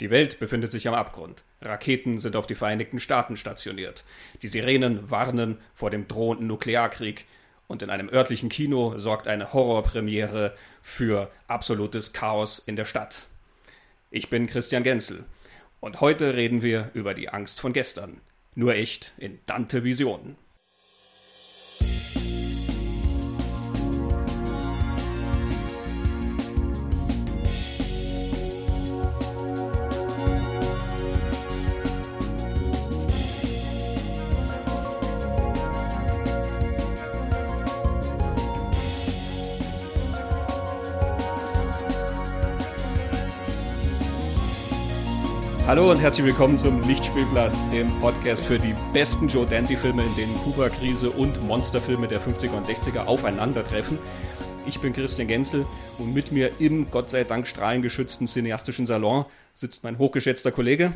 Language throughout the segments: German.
Die Welt befindet sich am Abgrund. Raketen sind auf die Vereinigten Staaten stationiert. Die Sirenen warnen vor dem drohenden Nuklearkrieg. Und in einem örtlichen Kino sorgt eine Horrorpremiere für absolutes Chaos in der Stadt. Ich bin Christian Genzel und heute reden wir über die Angst von gestern. Nur echt in Dante Visionen. Hallo und herzlich willkommen zum Lichtspielplatz, dem Podcast für die besten Joe Dante-Filme, in denen Kuba-Krise und Monsterfilme der 50er und 60er aufeinandertreffen. Ich bin Christian Genzel und mit mir im Gott sei Dank strahlengeschützten cineastischen Salon sitzt mein hochgeschätzter Kollege.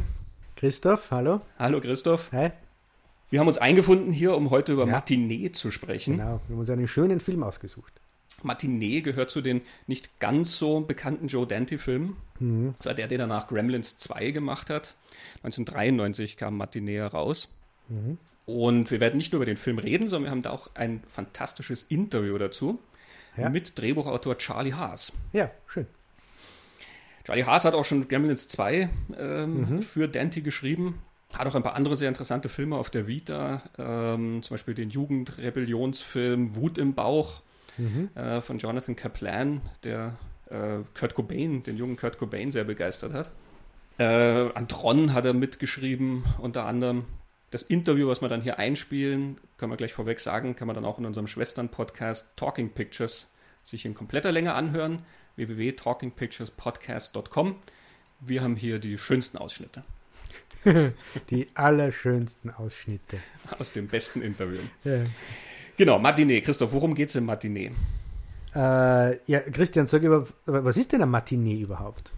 Christoph, hallo. Hallo Christoph. Hi. Wir haben uns eingefunden hier, um heute über ja. Matinee zu sprechen. Genau, wir haben uns einen schönen Film ausgesucht. Matinee gehört zu den nicht ganz so bekannten Joe Dante-Filmen. Mhm. Das war der, der danach Gremlins 2 gemacht hat. 1993 kam Matinee heraus. Mhm. Und wir werden nicht nur über den Film reden, sondern wir haben da auch ein fantastisches Interview dazu ja. mit Drehbuchautor Charlie Haas. Ja, schön. Charlie Haas hat auch schon Gremlins 2 ähm, mhm. für Dante geschrieben. Hat auch ein paar andere sehr interessante Filme auf der Vita, ähm, zum Beispiel den Jugendrebellionsfilm Wut im Bauch mhm. äh, von Jonathan Kaplan, der äh, Kurt Cobain, den jungen Kurt Cobain sehr begeistert hat. Äh, an Tron hat er mitgeschrieben, unter anderem. Das Interview, was wir dann hier einspielen, können wir gleich vorweg sagen, kann man dann auch in unserem Schwestern-Podcast Talking Pictures sich in kompletter Länge anhören. www.talkingpicturespodcast.com. Wir haben hier die schönsten Ausschnitte. die allerschönsten Ausschnitte. Aus dem besten Interview. Ja. Genau, Matinee. Christoph, worum geht es im Matinee? Äh, ja, Christian, sag über, was ist denn ein Matinee überhaupt?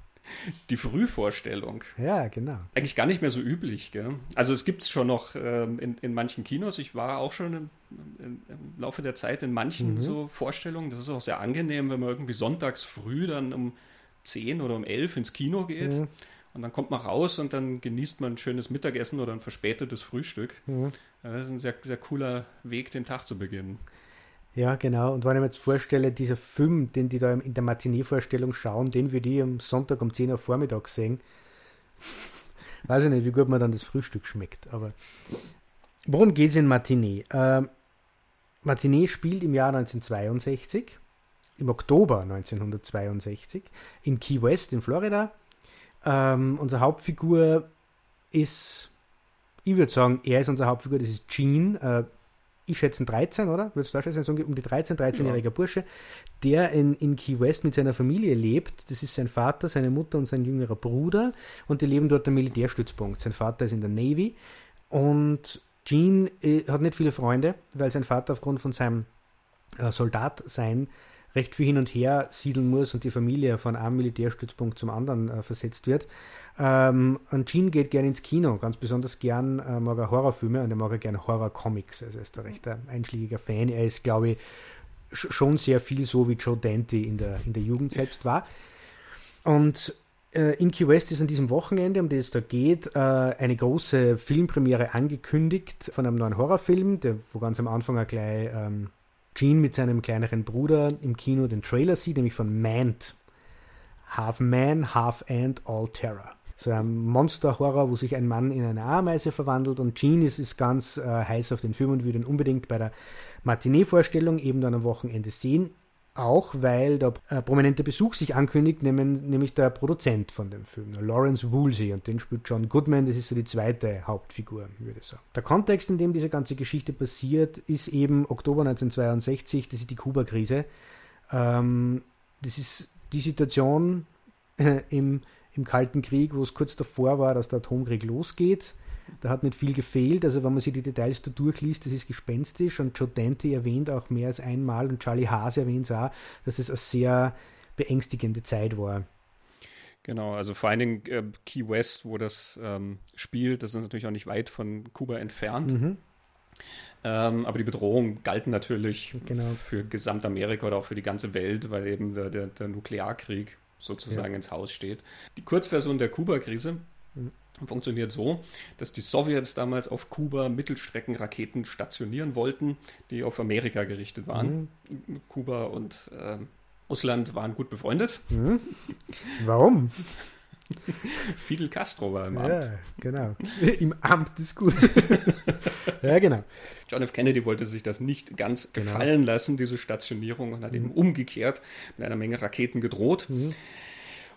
Die Frühvorstellung. Ja, genau. Eigentlich gar nicht mehr so üblich. Gell? Also es gibt es schon noch ähm, in, in manchen Kinos. Ich war auch schon im, im, im Laufe der Zeit in manchen mhm. so Vorstellungen. Das ist auch sehr angenehm, wenn man irgendwie sonntags früh dann um 10 oder um 11 ins Kino geht. Mhm. Und dann kommt man raus und dann genießt man ein schönes Mittagessen oder ein verspätetes Frühstück. Mhm. Das ist ein sehr, sehr cooler Weg, den Tag zu beginnen. Ja, genau. Und wenn ich mir jetzt vorstelle, dieser Film, den die da in der Matinee-Vorstellung schauen, den würde ich am Sonntag um 10 Uhr Vormittag sehen. Weiß ich nicht, wie gut mir dann das Frühstück schmeckt. Aber worum geht es in Matinee? Ähm, Matinee spielt im Jahr 1962, im Oktober 1962, in Key West in Florida. Ähm, unsere Hauptfigur ist, ich würde sagen, er ist unsere Hauptfigur, das ist Gene. Äh, ich schätze 13, oder? Würdest du da schätzen, so um die 13, 13-jähriger ja. Bursche, der in, in Key West mit seiner Familie lebt. Das ist sein Vater, seine Mutter und sein jüngerer Bruder. Und die leben dort am Militärstützpunkt. Sein Vater ist in der Navy. Und Gene äh, hat nicht viele Freunde, weil sein Vater aufgrund von seinem äh, Soldatsein recht viel hin und her siedeln muss und die Familie von einem Militärstützpunkt zum anderen äh, versetzt wird. Ähm, und Gene geht gerne ins Kino, ganz besonders gern äh, mag er Horrorfilme und er mag er gerne Horrorcomics. Also er ist da recht ein einschlägiger Fan. Er ist, glaube ich, schon sehr viel so wie Joe Dante in der, in der Jugend selbst war. Und äh, in Key West ist an diesem Wochenende, um das es da geht, äh, eine große Filmpremiere angekündigt von einem neuen Horrorfilm, der, wo ganz am Anfang auch gleich ähm, Gene mit seinem kleineren Bruder im Kino den Trailer sieht, nämlich von Mant. Half Man, Half Ant, All Terror. So ein Monster-Horror, wo sich ein Mann in eine Ameise verwandelt und Gene ist, ist ganz äh, heiß auf den Film und würde ihn unbedingt bei der Matinee-Vorstellung eben dann am Wochenende sehen. Auch weil der äh, prominente Besuch sich ankündigt, nehmen, nämlich der Produzent von dem Film, Lawrence Woolsey, und den spielt John Goodman, das ist so die zweite Hauptfigur, würde ich sagen. Der Kontext, in dem diese ganze Geschichte passiert, ist eben Oktober 1962, das ist die Kuba-Krise. Ähm, das ist die Situation äh, im, im Kalten Krieg, wo es kurz davor war, dass der Atomkrieg losgeht. Da hat nicht viel gefehlt. Also wenn man sich die Details da durchliest, das ist gespenstisch. Und Joe Dante erwähnt auch mehr als einmal und Charlie Haas erwähnt es auch, dass es eine sehr beängstigende Zeit war. Genau, also vor allen Dingen äh, Key West, wo das ähm, spielt, das ist natürlich auch nicht weit von Kuba entfernt. Mhm. Ähm, aber die Bedrohung galt natürlich genau. für Gesamtamerika oder auch für die ganze Welt, weil eben der, der, der Nuklearkrieg sozusagen ja. ins Haus steht. Die Kurzversion der Kuba-Krise mhm. funktioniert so, dass die Sowjets damals auf Kuba Mittelstreckenraketen stationieren wollten, die auf Amerika gerichtet waren. Mhm. Kuba und äh, Russland waren gut befreundet. Mhm. Warum? Fidel Castro war im Amt. Ja, genau. Im Amt ist gut. ja, genau. John F. Kennedy wollte sich das nicht ganz genau. gefallen lassen, diese Stationierung, und hat mhm. eben umgekehrt mit einer Menge Raketen gedroht. Mhm.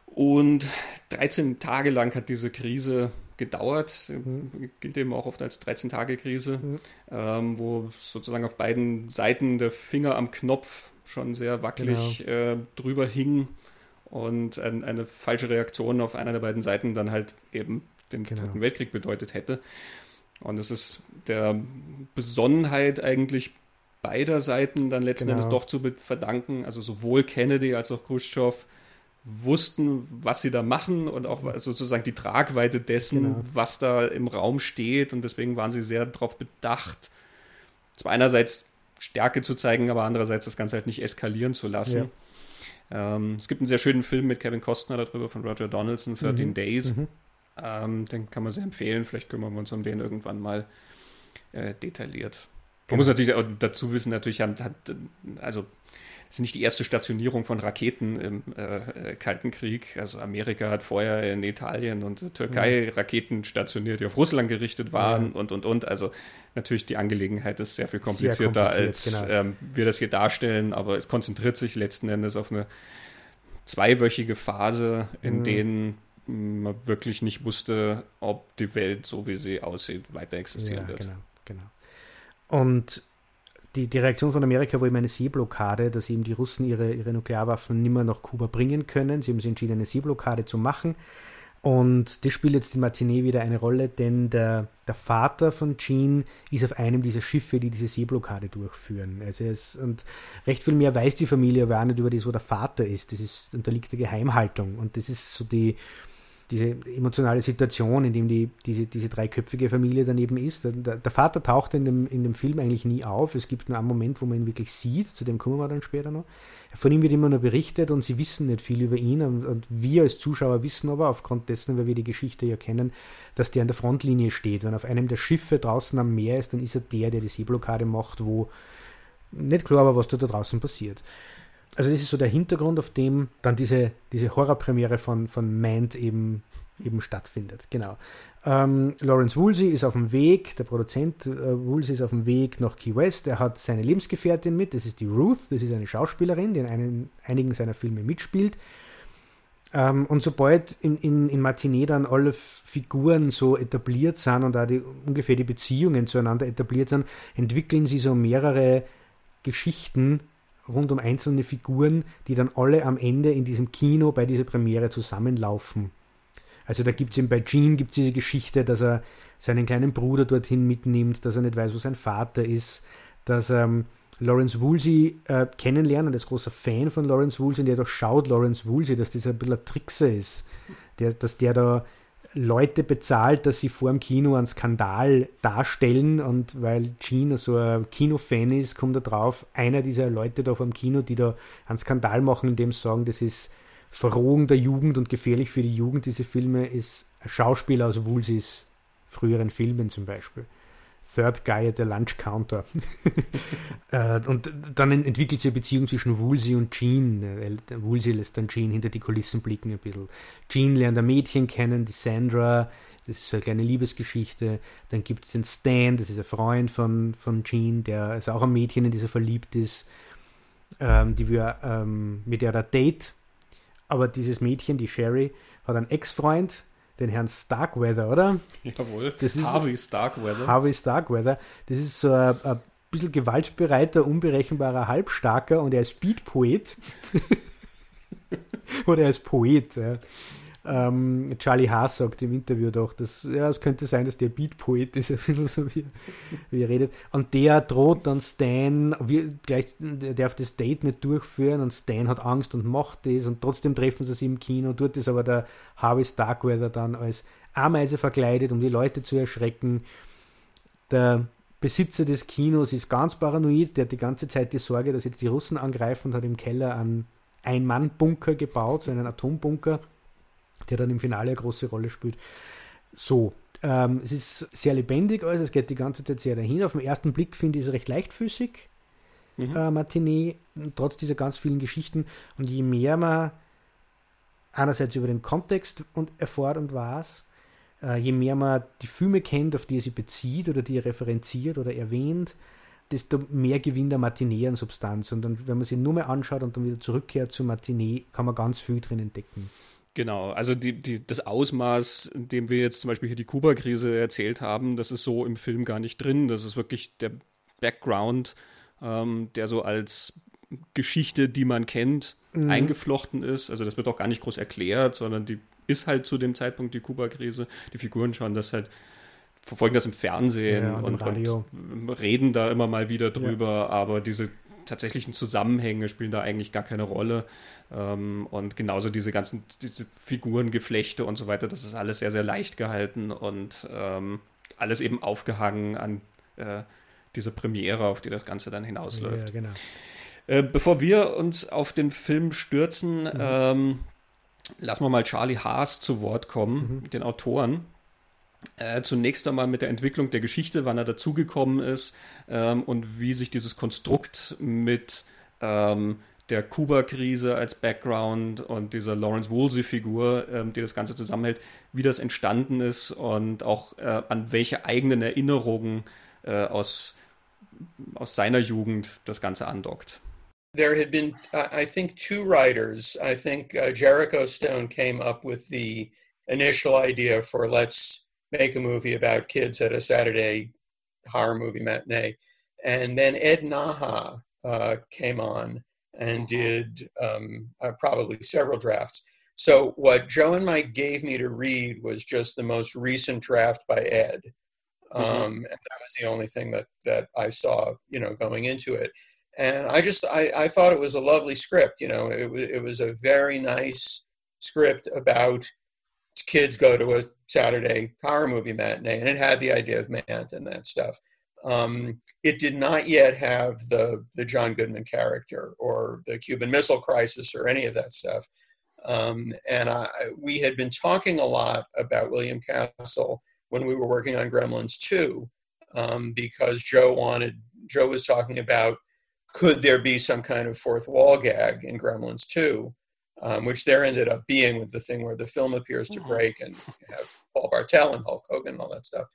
Und 13 Tage lang hat diese Krise gedauert, mhm. gilt eben auch oft als 13-Tage-Krise, mhm. ähm, wo sozusagen auf beiden Seiten der Finger am Knopf schon sehr wackelig genau. äh, drüber hing und ein, eine falsche Reaktion auf einer der beiden Seiten dann halt eben den genau. Dritten Weltkrieg bedeutet hätte. Und es ist der Besonnenheit eigentlich beider Seiten dann letzten genau. Endes doch zu verdanken. Also sowohl Kennedy als auch Khrushchev wussten, was sie da machen und auch sozusagen die Tragweite dessen, genau. was da im Raum steht. Und deswegen waren sie sehr darauf bedacht, zwar einerseits Stärke zu zeigen, aber andererseits das Ganze halt nicht eskalieren zu lassen. Ja. Ähm, es gibt einen sehr schönen Film mit Kevin Costner darüber von Roger Donaldson, 13 mhm. Days. Mhm. Ähm, den kann man sehr empfehlen. Vielleicht kümmern wir uns um den irgendwann mal äh, detailliert. Man genau. muss natürlich auch dazu wissen, natürlich hat, hat also ist nicht die erste Stationierung von Raketen im äh, äh, Kalten Krieg. Also Amerika hat vorher in Italien und Türkei ja. Raketen stationiert, die auf Russland gerichtet waren ja. und, und, und. Also natürlich die Angelegenheit ist sehr viel komplizierter, sehr kompliziert, als genau. ähm, wir das hier darstellen, aber es konzentriert sich letzten Endes auf eine zweiwöchige Phase, in mhm. denen man wirklich nicht wusste, ob die Welt, so wie sie aussieht, weiter existieren ja, wird. Genau, genau. Und die, die Reaktion von Amerika war eben eine Seeblockade, dass eben die Russen ihre, ihre Nuklearwaffen nimmer nach Kuba bringen können. Sie haben sich entschieden, eine Seeblockade zu machen. Und das spielt jetzt die Matinee wieder eine Rolle, denn der, der Vater von Jean ist auf einem dieser Schiffe, die diese Seeblockade durchführen. Also es, und recht viel mehr weiß die Familie aber auch nicht über das, wo der Vater ist. Das ist, und da liegt die Geheimhaltung. Und das ist so die, diese emotionale Situation, in dem die, diese, diese dreiköpfige Familie daneben ist. Der, der, Vater taucht in dem, in dem Film eigentlich nie auf. Es gibt nur einen Moment, wo man ihn wirklich sieht, zu dem kommen wir dann später noch. Von ihm wird immer nur berichtet und sie wissen nicht viel über ihn. Und, und wir als Zuschauer wissen aber aufgrund dessen, weil wir die Geschichte ja kennen, dass der an der Frontlinie steht. Wenn auf einem der Schiffe draußen am Meer ist, dann ist er der, der die Seeblockade macht, wo nicht klar war, was da, da draußen passiert also das ist so der Hintergrund, auf dem dann diese, diese Horrorpremiere von, von Mand eben, eben stattfindet. Genau. Ähm, Lawrence Woolsey ist auf dem Weg, der Produzent äh, Woolsey ist auf dem Weg nach Key West. Er hat seine Lebensgefährtin mit, das ist die Ruth, das ist eine Schauspielerin, die in einen, einigen seiner Filme mitspielt. Ähm, und sobald in, in, in Matinee dann alle Figuren so etabliert sind und auch die, ungefähr die Beziehungen zueinander etabliert sind, entwickeln sie so mehrere Geschichten, rund um einzelne Figuren, die dann alle am Ende in diesem Kino bei dieser Premiere zusammenlaufen. Also da gibt es eben bei Gene gibt's diese Geschichte, dass er seinen kleinen Bruder dorthin mitnimmt, dass er nicht weiß, wo sein Vater ist, dass ähm, Lawrence Woolsey äh, kennenlernt und er ist großer Fan von Lawrence Woolsey und der doch schaut Lawrence Woolsey, dass das ein bisschen ein Trickser ist, der, dass der da Leute bezahlt, dass sie vor dem Kino einen Skandal darstellen und weil Gene so ein Kinofan ist, kommt er drauf, einer dieser Leute da vor dem Kino, die da einen Skandal machen, indem sie sagen, das ist Verrohung der Jugend und gefährlich für die Jugend, diese Filme, ist ein Schauspieler aus Woolseys früheren Filmen zum Beispiel. Third Guy at the Lunch Counter. Äh, und dann entwickelt sich eine Beziehung zwischen Woolsey und Jean. Äh, Woolsey lässt dann Jean hinter die Kulissen blicken ein bisschen. Jean lernt ein Mädchen kennen, die Sandra. Das ist so eine kleine Liebesgeschichte. Dann gibt es den Stan, das ist ein Freund von, von Jean, der ist auch ein Mädchen, in die sie verliebt ist. Ähm, die wir, ähm, mit der er Date. Aber dieses Mädchen, die Sherry, hat einen Ex-Freund, den Herrn Starkweather, oder? Jawohl, das ist Harvey Starkweather. Harvey Starkweather. Das ist so ein, ein bisschen gewaltbereiter, unberechenbarer Halbstarker und er ist Beatpoet. oder er ist Poet. Ja. Ähm, Charlie Haas sagt im Interview doch, dass ja, es könnte sein, dass der Beat-Poet ist, ein bisschen so wie, wie er redet. Und der droht dann Stan, wie, gleich, der darf das Date nicht durchführen und Stan hat Angst und macht das und trotzdem treffen sie sich im Kino. Dort ist aber der Harvey Starkweather dann als Ameise verkleidet, um die Leute zu erschrecken. Der Besitzer des Kinos ist ganz paranoid, der hat die ganze Zeit die Sorge, dass jetzt die Russen angreifen und hat im Keller einen Ein-Mann-Bunker gebaut, so einen Atombunker, der dann im Finale eine große Rolle spielt. So, ähm, es ist sehr lebendig, also es geht die ganze Zeit sehr dahin. Auf den ersten Blick finde ich es recht leichtfüßig, mhm. äh, Matinee, trotz dieser ganz vielen Geschichten. Und je mehr man einerseits über den Kontext und erfahrt und weiß, äh, je mehr man die Filme kennt, auf die er sich bezieht oder die er referenziert oder erwähnt, desto mehr gewinnt der Matinee an Substanz. Und dann, wenn man sie nur mehr anschaut und dann wieder zurückkehrt zu Matinee, kann man ganz viel drin entdecken. Genau, also die, die, das Ausmaß, in dem wir jetzt zum Beispiel hier die Kuba-Krise erzählt haben, das ist so im Film gar nicht drin. Das ist wirklich der Background, ähm, der so als Geschichte, die man kennt, mhm. eingeflochten ist. Also das wird auch gar nicht groß erklärt, sondern die ist halt zu dem Zeitpunkt die Kuba-Krise. Die Figuren schauen das halt, verfolgen das im Fernsehen ja, und, und, reden da immer mal wieder drüber, ja. aber diese tatsächlichen Zusammenhänge spielen da eigentlich gar keine Rolle. Ähm, und genauso diese ganzen diese Figurengeflechte und so weiter, das ist alles sehr, sehr leicht gehalten und ähm, alles eben aufgehangen an äh, diese Premiere, auf die das Ganze dann hinausläuft. Ja, genau. Äh, bevor wir uns auf den Film stürzen, mhm. ähm, lassen wir mal Charlie Haas zu Wort kommen, mhm. den Autoren. Äh, zunächst einmal mit der Entwicklung der Geschichte, wann er dazugekommen ist ähm, und wie sich dieses Konstrukt mit ähm, der Kuba-Krise als Background und dieser Lawrence Woolsey-Figur, ähm, die das Ganze zusammenhält, wie das entstanden ist und auch äh, an welche eigenen Erinnerungen äh, aus, aus seiner Jugend das Ganze andockt. There had been, I think, two writers. I think uh, Jericho Stone came up with the initial idea for let's make a movie about kids at a Saturday horror movie matinee. And then Ed Naha uh, came on and did um, uh, probably several drafts. So what Joe and Mike gave me to read was just the most recent draft by Ed, mm-hmm. um, mm-hmm. and that was the only thing that that I saw, you know, going into it. And I just I, I thought it was a lovely script. You know, it was it was a very nice script about kids go to a Saturday horror movie matinee, and it had the idea of Mant and that stuff. Um, it did not yet have the the John Goodman character or the Cuban Missile Crisis or any of that stuff. Um, and I, we had been talking a lot about William Castle when we were working on Gremlins 2, um, because Joe wanted Joe was talking about could there be some kind of fourth wall gag in Gremlins 2, um, which there ended up being with the thing where the film appears to mm-hmm. break and have Paul Bartel and Hulk Hogan and all that stuff.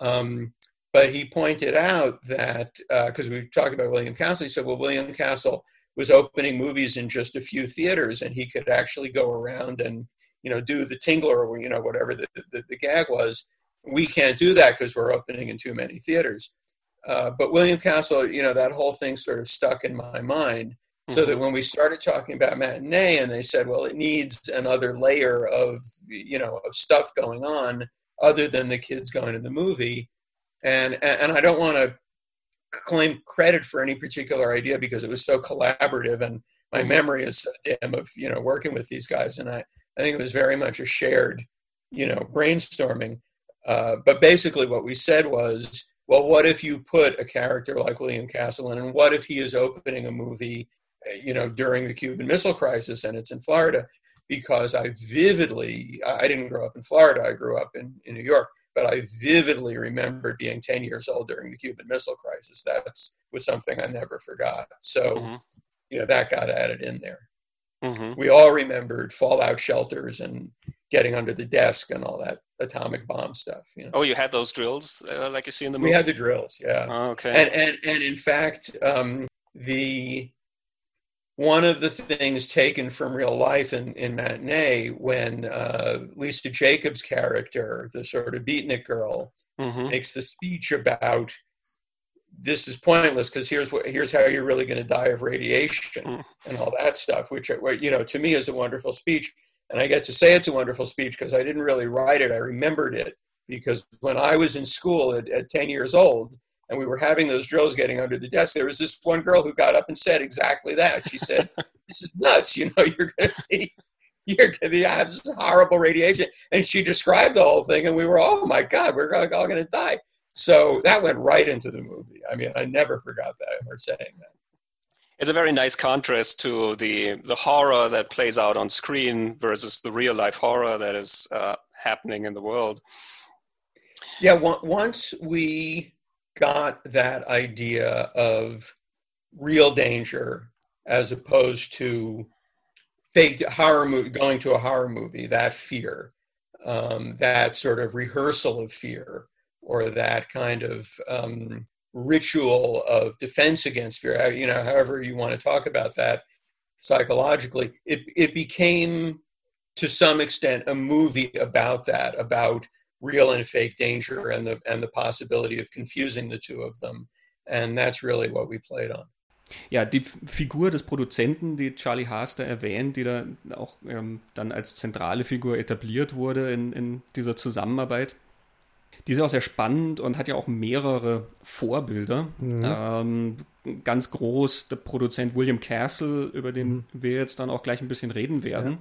Um, but he pointed out that because uh, we talked about William Castle, he said, "Well, William Castle was opening movies in just a few theaters, and he could actually go around and you know do the tingler or you know whatever the, the, the gag was. We can't do that because we're opening in too many theaters." Uh, but William Castle, you know, that whole thing sort of stuck in my mind. Mm-hmm. So that when we started talking about matinee, and they said, "Well, it needs another layer of you know of stuff going on other than the kids going to the movie." and and I don't want to claim credit for any particular idea because it was so collaborative and my mm-hmm. memory is so dim of you know working with these guys and I I think it was very much a shared you know brainstorming. Uh, but basically, what we said was, well, what if you put a character like William Castle in, and what if he is opening a movie, you know, during the Cuban Missile Crisis and it's in Florida? Because I vividly, I didn't grow up in Florida, I grew up in, in New York but I vividly remember being 10 years old during the Cuban Missile Crisis. That was something I never forgot. So, mm-hmm. you know, that got added in there. Mm-hmm. We all remembered fallout shelters and getting under the desk and all that atomic bomb stuff. You know? Oh, you had those drills uh, like you see in the movie? We had the drills, yeah. Oh, okay. And, and, and in fact, um, the one of the things taken from real life in, in Matinee when uh, Lisa Jacobs' character, the sort of beatnik girl, mm-hmm. makes the speech about this is pointless because here's what here's how you're really going to die of radiation mm. and all that stuff, which you know to me is a wonderful speech, and I get to say it's a wonderful speech because I didn't really write it, I remembered it because when I was in school at, at 10 years old, and we were having those drills getting under the desk, there was this one girl who got up and said exactly that. She said, "This is nuts. You know, you're going to be." You're going to have this horrible radiation. And she described the whole thing, and we were, oh my God, we're all going to die. So that went right into the movie. I mean, I never forgot that, her saying that. It's a very nice contrast to the the horror that plays out on screen versus the real life horror that is uh, happening in the world. Yeah, once we got that idea of real danger as opposed to fake horror movie, going to a horror movie, that fear, um, that sort of rehearsal of fear, or that kind of um, ritual of defense against fear, you know, however you want to talk about that psychologically, it, it became to some extent a movie about that, about real and fake danger and the, and the possibility of confusing the two of them. And that's really what we played on. Ja, die Figur des Produzenten, die Charlie Haas da erwähnt, die da auch ähm, dann als zentrale Figur etabliert wurde in, in dieser Zusammenarbeit, die ist auch sehr spannend und hat ja auch mehrere Vorbilder. Mhm. Ähm, ganz groß der Produzent William Castle, über den mhm. wir jetzt dann auch gleich ein bisschen reden werden.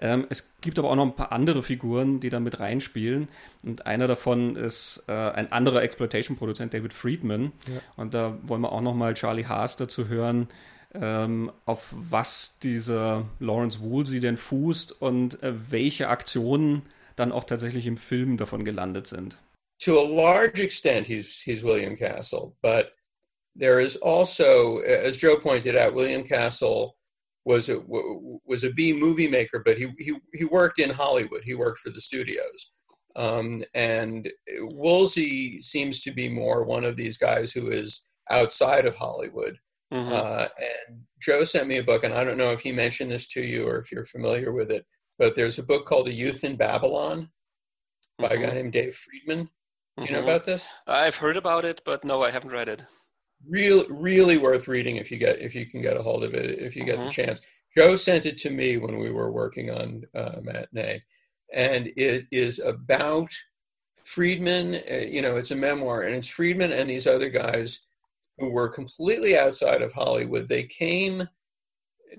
Ja. Ähm, es gibt aber auch noch ein paar andere Figuren, die da mit reinspielen. Und einer davon ist äh, ein anderer Exploitation-Produzent, David Friedman. Ja. Und da wollen wir auch noch mal Charlie Haas dazu hören, ähm, auf was dieser Lawrence Woolsey denn fußt und äh, welche Aktionen dann auch tatsächlich im Film davon gelandet sind. To a large extent, he's he's William Castle, but there is also, as Joe pointed out, William Castle was a was a B movie maker, but he he he worked in Hollywood. He worked for the studios, um, and Woolsey seems to be more one of these guys who is outside of Hollywood. Mm-hmm. Uh, and Joe sent me a book, and I don't know if he mentioned this to you or if you're familiar with it, but there's a book called A Youth in Babylon by mm-hmm. a guy mm-hmm. named Dave Friedman. Do you mm-hmm. know about this? I've heard about it, but no, I haven't read it really really worth reading if you get if you can get a hold of it if you get mm-hmm. the chance joe sent it to me when we were working on uh, matinee and it is about friedman uh, you know it's a memoir and it's friedman and these other guys who were completely outside of hollywood they came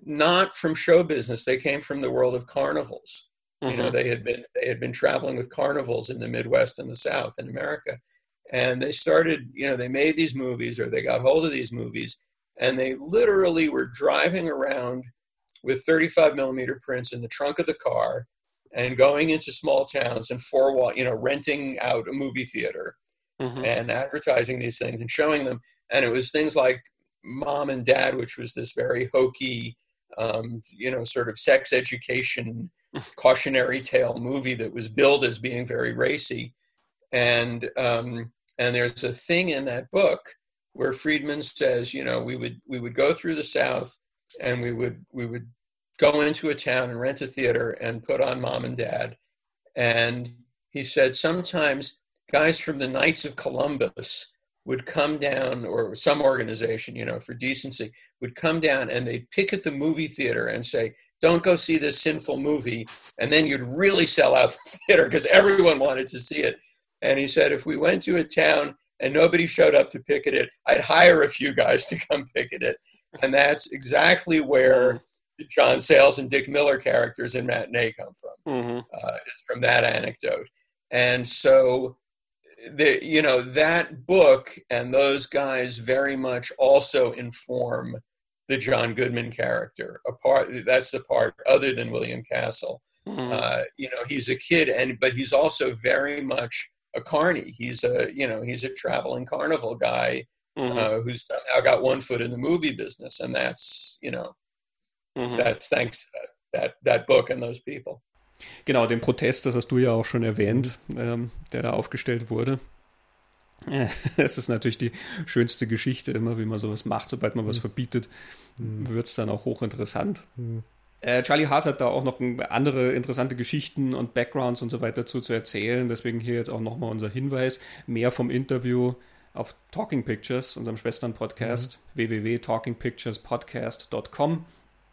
not from show business they came from the world of carnivals mm-hmm. you know mm-hmm. they had been they had been traveling with carnivals in the midwest and the south in america and they started you know they made these movies or they got hold of these movies and they literally were driving around with 35 millimeter prints in the trunk of the car and going into small towns and four wall you know renting out a movie theater mm-hmm. and advertising these things and showing them and it was things like mom and dad which was this very hokey um, you know sort of sex education cautionary tale movie that was billed as being very racy and um, and there's a thing in that book where Friedman says, you know, we would we would go through the South and we would we would go into a town and rent a theater and put on mom and dad. And he said sometimes guys from the Knights of Columbus would come down, or some organization, you know, for decency, would come down and they'd pick at the movie theater and say, don't go see this sinful movie. And then you'd really sell out the theater because everyone wanted to see it. And he said, if we went to a town and nobody showed up to picket it, I'd hire a few guys to come picket it. And that's exactly where the John Sayles and Dick Miller characters in Matinee come from, mm-hmm. uh, from that anecdote. And so, the, you know, that book and those guys very much also inform the John Goodman character. A part that's the part other than William Castle. Mm-hmm. Uh, you know, he's a kid, and but he's also very much a carny. He's a you know he's a traveling carnival guy mm-hmm. uh, who's somehow got one foot in the movie business, and that's you know mm-hmm. that's thanks to that, that that book and those people. Genau, den Protest, das hast du ja auch schon erwähnt, ähm, der da aufgestellt wurde. Es ist natürlich die schönste Geschichte immer, wie man sowas macht. Sobald man was mhm. verbietet, mhm. wird es dann auch hochinteressant. Mhm. Äh, Charlie Haas hat da auch noch andere interessante Geschichten und Backgrounds und so weiter dazu zu erzählen. Deswegen hier jetzt auch nochmal unser Hinweis. Mehr vom Interview auf Talking Pictures, unserem Schwestern-Podcast, mhm. www.talkingpicturespodcast.com.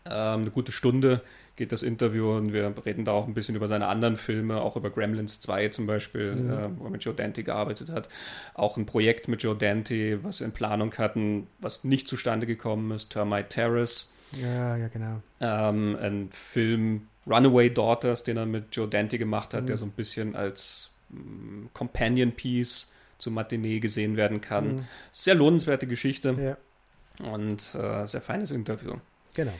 Ähm, eine gute Stunde geht das Interview und wir reden da auch ein bisschen über seine anderen Filme, auch über Gremlins 2 zum Beispiel, mhm. äh, wo er mit Joe Dante gearbeitet hat. Auch ein Projekt mit Joe Dante, was wir in Planung hatten, was nicht zustande gekommen ist, Termite Terrace. Ja, ja, genau. Ähm, ein Film Runaway Daughters, den er mit Joe Dante gemacht hat, mhm. der so ein bisschen als mm, Companion Piece zu Matinee gesehen werden kann. Mhm. Sehr lohnenswerte Geschichte. Ja. Und äh, sehr feines Interview. Genau.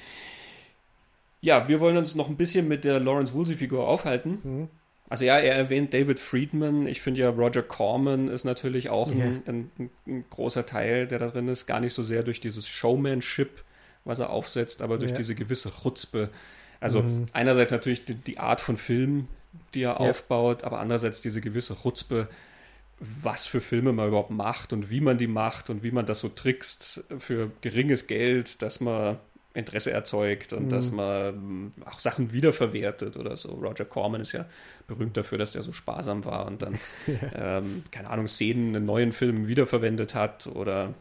Ja, wir wollen uns noch ein bisschen mit der Lawrence Woolsey-Figur aufhalten. Mhm. Also ja, er erwähnt David Friedman. Ich finde ja, Roger Corman ist natürlich auch yeah. ein, ein, ein, großer Teil, der da drin ist. Gar nicht so sehr durch dieses Showmanship, was er aufsetzt, aber durch yeah. diese gewisse Chutzpe. Also mhm. einerseits natürlich die, die, Art von Film, die er yeah. aufbaut, aber andererseits diese gewisse Chutzpe, was für Filme man überhaupt macht und wie man die macht und wie man das so trickst für geringes Geld, dass man Interesse erzeugt und mhm. dass man auch Sachen wiederverwertet oder so. Roger Corman ist ja berühmt dafür, dass der so sparsam war und dann, ja. ähm, keine Ahnung, Szenen in neuen Filmen wiederverwendet hat oder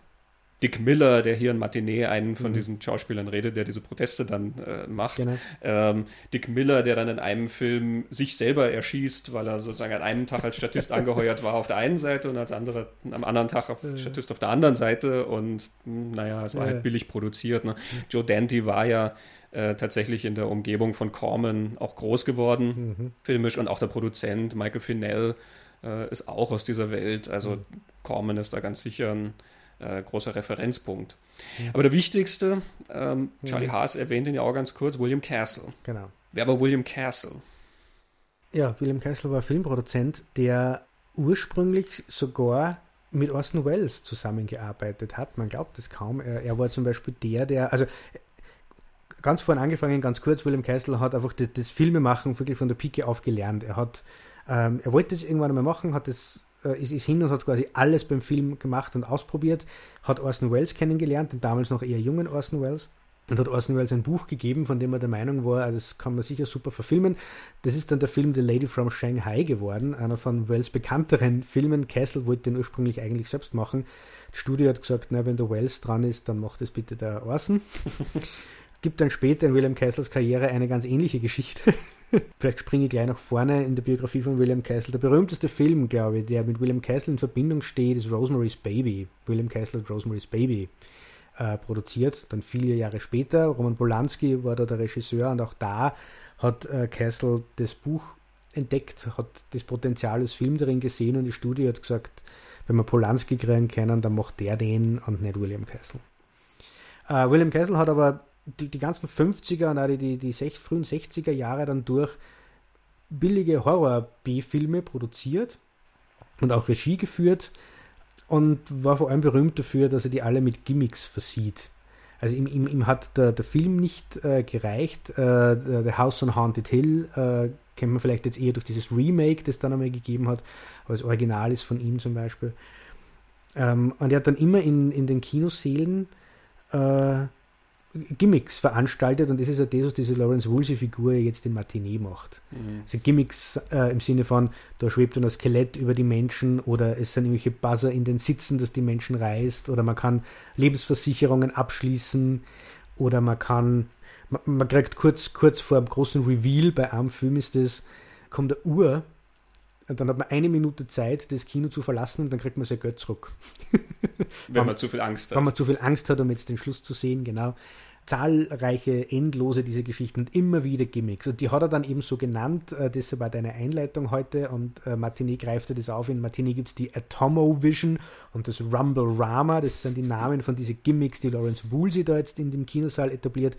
Dick Miller, der hier in Matinee einen von mhm. diesen Schauspielern redet, der diese Proteste dann äh, macht. Genau. Ähm, Dick Miller, der dann in einem Film sich selber erschießt, weil er sozusagen an einem Tag als Statist angeheuert war auf der einen Seite und als andere, am anderen Tag als ja. Statist auf der anderen Seite und hm, naja, es war ja. halt billig produziert. Ne? Joe Dante war ja äh, tatsächlich in der Umgebung von Corman auch groß geworden, mhm. filmisch und auch der Produzent Michael Finell äh, ist auch aus dieser Welt. Also mhm. Corman ist da ganz sicher ein äh, großer Referenzpunkt. Aber der wichtigste, ähm, Charlie ja. Haas erwähnt ihn ja auch ganz kurz, William Castle. Genau. Wer war William Castle? Ja, William Castle war Filmproduzent, der ursprünglich sogar mit Orson Welles zusammengearbeitet hat. Man glaubt es kaum. Er, er, war zum Beispiel der, der, also ganz vorhin angefangen, ganz kurz, William Castle hat einfach das, das Filmemachen wirklich von der Pike auf gelernt. Er hat, ähm, er wollte es irgendwann einmal machen, hat es äh, ist, ist hin und hat quasi alles beim Film gemacht und ausprobiert, hat Orson Welles kennengelernt, den damals noch eher jungen Orson Welles und hat Orson Welles ein Buch gegeben, von dem er der Meinung war, also das kann man sicher super verfilmen. Das ist dann der Film The Lady from Shanghai geworden, einer von Wells bekannteren Filmen. Castle wollte den ursprünglich eigentlich selbst machen. Das Studio hat gesagt, na, wenn der Wells dran ist, dann macht das bitte der Orson. Gibt dann später in William Castles Karriere eine ganz ähnliche Geschichte. Vielleicht springe ich gleich nach vorne in der Biografie von William Castle. Der berühmteste Film, glaube ich, der mit William Castle in Verbindung steht, ist Rosemary's Baby. William Castle hat Rosemary's Baby äh, produziert, dann viele Jahre später. Roman Polanski war da der Regisseur und auch da hat äh, Castle das Buch entdeckt, hat das Potenzial des Films darin gesehen und die Studie hat gesagt, wenn wir Polanski kriegen können, dann macht der den und nicht William Castle. Äh, William Castle hat aber die, die ganzen 50er und auch die, die, die sech, frühen 60er Jahre dann durch billige Horror-B-Filme produziert und auch Regie geführt und war vor allem berühmt dafür, dass er die alle mit Gimmicks versieht. Also ihm, ihm, ihm hat der, der Film nicht äh, gereicht. Äh, The House on Haunted Hill äh, kennt man vielleicht jetzt eher durch dieses Remake, das dann einmal gegeben hat, aber das Original ist von ihm zum Beispiel. Ähm, und er hat dann immer in, in den Kinosälen äh, Gimmicks veranstaltet und das ist ja das, was diese Lawrence Woolsey-Figur jetzt in Matinee macht. Mhm. Also Gimmicks äh, im Sinne von, da schwebt dann ein Skelett über die Menschen oder es sind irgendwelche Buzzer in den Sitzen, dass die Menschen reißt oder man kann Lebensversicherungen abschließen oder man kann, man, man kriegt kurz, kurz vor dem großen Reveal, bei einem Film ist das, kommt der Uhr und dann hat man eine Minute Zeit, das Kino zu verlassen und dann kriegt man sein Geld zurück. Wenn man zu viel Angst hat. Wenn man zu viel Angst hat, um jetzt den Schluss zu sehen, genau. Zahlreiche, endlose diese Geschichten und immer wieder Gimmicks. Und die hat er dann eben so genannt, äh, das war deine Einleitung heute und äh, Martini greift das auf. In Martini gibt es die Atomo Vision und das Rumble Rama, das sind die Namen von diesen Gimmicks, die Lawrence Woolsey da jetzt in dem Kinosaal etabliert.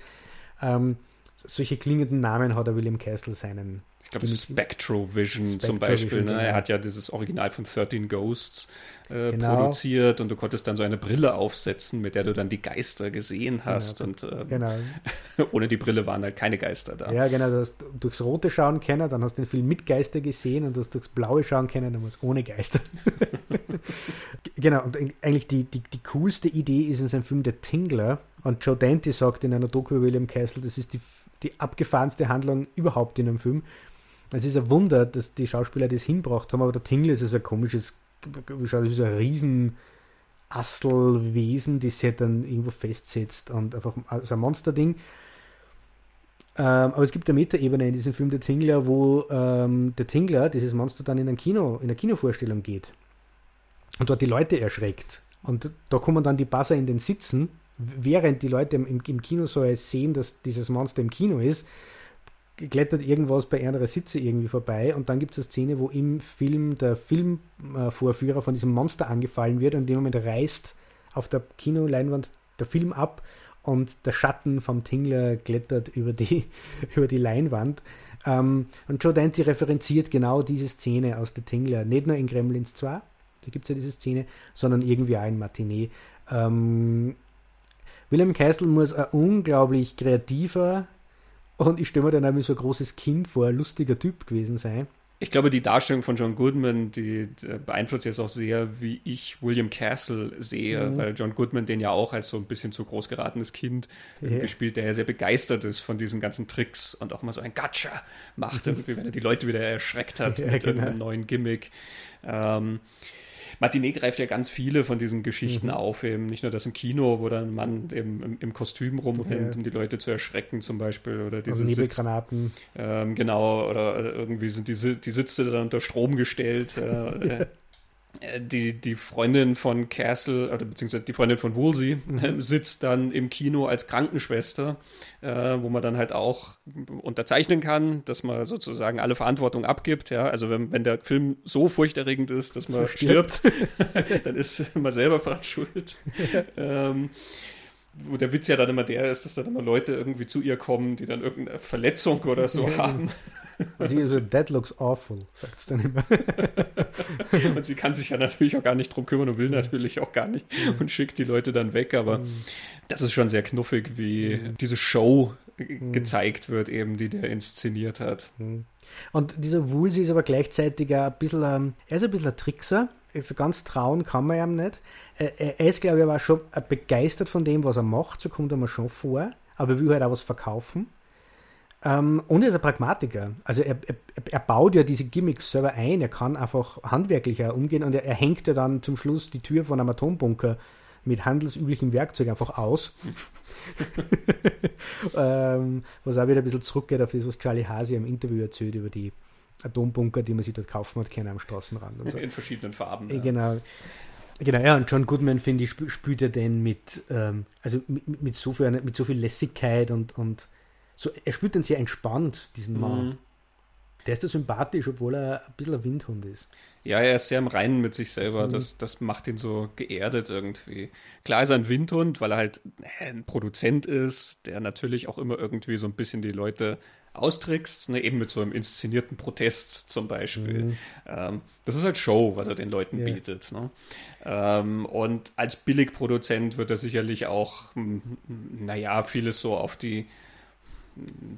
Ähm, solche klingenden Namen hat er William Castle seinen ich glaube, Spectrovision zum Beispiel. Ne? Genau. Er hat ja dieses Original von 13 Ghosts äh, genau. produziert und du konntest dann so eine Brille aufsetzen, mit der du dann die Geister gesehen genau. hast. Genau. Und ähm, genau. ohne die Brille waren halt keine Geister da. Ja, genau. Du hast durchs Rote schauen können, dann hast du den Film mit Geister gesehen und du hast durchs Blaue schauen können, dann war es ohne Geister. genau. Und eigentlich die, die, die coolste Idee ist in seinem Film Der Tingler. Und Joe Dante sagt in einer Doku William Castle, das ist die, die abgefahrenste Handlung überhaupt in einem Film es ist ein Wunder, dass die Schauspieler das hinbracht haben, aber der Tingle ist also ein komisches, schaut wie so ein riesen Astelwesen, das sich dann irgendwo festsetzt und einfach so ein Monsterding. Ähm, aber es gibt eine Metaebene in diesem Film Der Tingler, wo ähm, der Tingler, dieses Monster, dann in ein Kino, in eine Kinovorstellung geht und dort die Leute erschreckt. Und da kommen dann die Buzzer in den Sitzen, während die Leute im, im Kinosaal sehen, dass dieses Monster im Kino ist klettert irgendwas bei einer Sitze irgendwie vorbei und dann gibt es eine Szene, wo im Film der Filmvorführer von diesem Monster angefallen wird und in dem Moment reißt auf der Kinoleinwand der Film ab und der Schatten vom Tingler klettert über die, über die Leinwand. Ähm, und Joe Dante referenziert genau diese Szene aus der Tingler, nicht nur in Gremlins 2, da gibt es ja diese Szene, sondern irgendwie auch in Matinee. Ähm, William Castle muss ein unglaublich kreativer und ich stelle mir dann einmal so ein großes Kind vor, ein lustiger Typ gewesen sein. Ich glaube, die Darstellung von John Goodman, die, die beeinflusst jetzt auch sehr, wie ich William Castle sehe, mhm. weil John Goodman den ja auch als so ein bisschen zu groß geratenes Kind ja. gespielt, der ja sehr begeistert ist von diesen ganzen Tricks und auch mal so ein Gotcha macht, irgendwie, wenn er die Leute wieder erschreckt hat ja, mit genau. irgendeinem neuen Gimmick. Ähm, Matinee greift ja ganz viele von diesen Geschichten mhm. auf, eben nicht nur das im Kino, wo dann ein Mann eben im, im Kostüm rumrennt, ja. um die Leute zu erschrecken zum Beispiel, oder diese also Nebelgranaten. ähm, genau, oder irgendwie sind die, die Sitze dann unter Strom gestellt. Äh, Äh, die, die Freundin von Castle, oder beziehungsweise die Freundin von Woolsey, äh, sitzt dann im Kino als Krankenschwester, äh, wo man dann halt auch unterzeichnen kann, dass man sozusagen alle Verantwortung abgibt. Ja? Also wenn, wenn der Film so furchterregend ist, dass man so stirbt, dann ist man selber dran schuld. ähm, wo der Witz ja dann immer der ist, dass dann immer Leute irgendwie zu ihr kommen, die dann irgendeine Verletzung oder so haben. Und sie so, that looks awful, sagt es dann immer. und sie kann sich ja natürlich auch gar nicht drum kümmern und will natürlich auch gar nicht und schickt die Leute dann weg, aber mhm. das ist schon sehr knuffig, wie mhm. diese Show mhm. gezeigt wird, eben, die der inszeniert hat. Und dieser Woolsey ist aber gleichzeitig ein bisschen, ähm, er ist ein bisschen ein Trickser. Also ganz trauen kann man ihm nicht. Er, ist, glaube ich, aber schon begeistert von dem, was er macht, so kommt er mir schon vor. Aber er will halt auch was verkaufen. Ähm, und er ist ein Pragmatiker. Also er, er, er, baut ja diese Gimmicks selber ein, er kann einfach handwerklicher umgehen und er, er hängt ja dann zum Schluss die Tür von einem Atombunker mit handelsüblichem Werkzeug einfach aus. ähm, was auch wieder ein bisschen zurückgeht auf das, was Charlie Hase im Interview erzählt über die Atombunker, die man sich dort kaufen hat, keiner am Straßenrand. So. In verschiedenen Farben. Ja. Genau. Genau, ja, und John Goodman, finde ich, spielt er den mit, ähm, also mit, mit, so viel, mit so viel Lässigkeit und, und so, er spielt dann sehr entspannt, diesen Mann. Mhm. Der ist ja sympathisch, obwohl er ein bisschen ein Windhund ist. Ja, er ist sehr im Reinen mit sich selber. Mhm. Das, das macht ihn so geerdet irgendwie. Klar ist er ein Windhund, weil er halt äh, ein Produzent ist, der natürlich auch immer irgendwie so ein bisschen die Leute austrickst, ne, eben mit so einem inszenierten Protest zum Beispiel. Mhm. Ähm, das ist halt Show, was er den Leuten yeah. bietet. Ne? Ähm, und als Billigproduzent wird er sicherlich auch, naja, vieles so auf die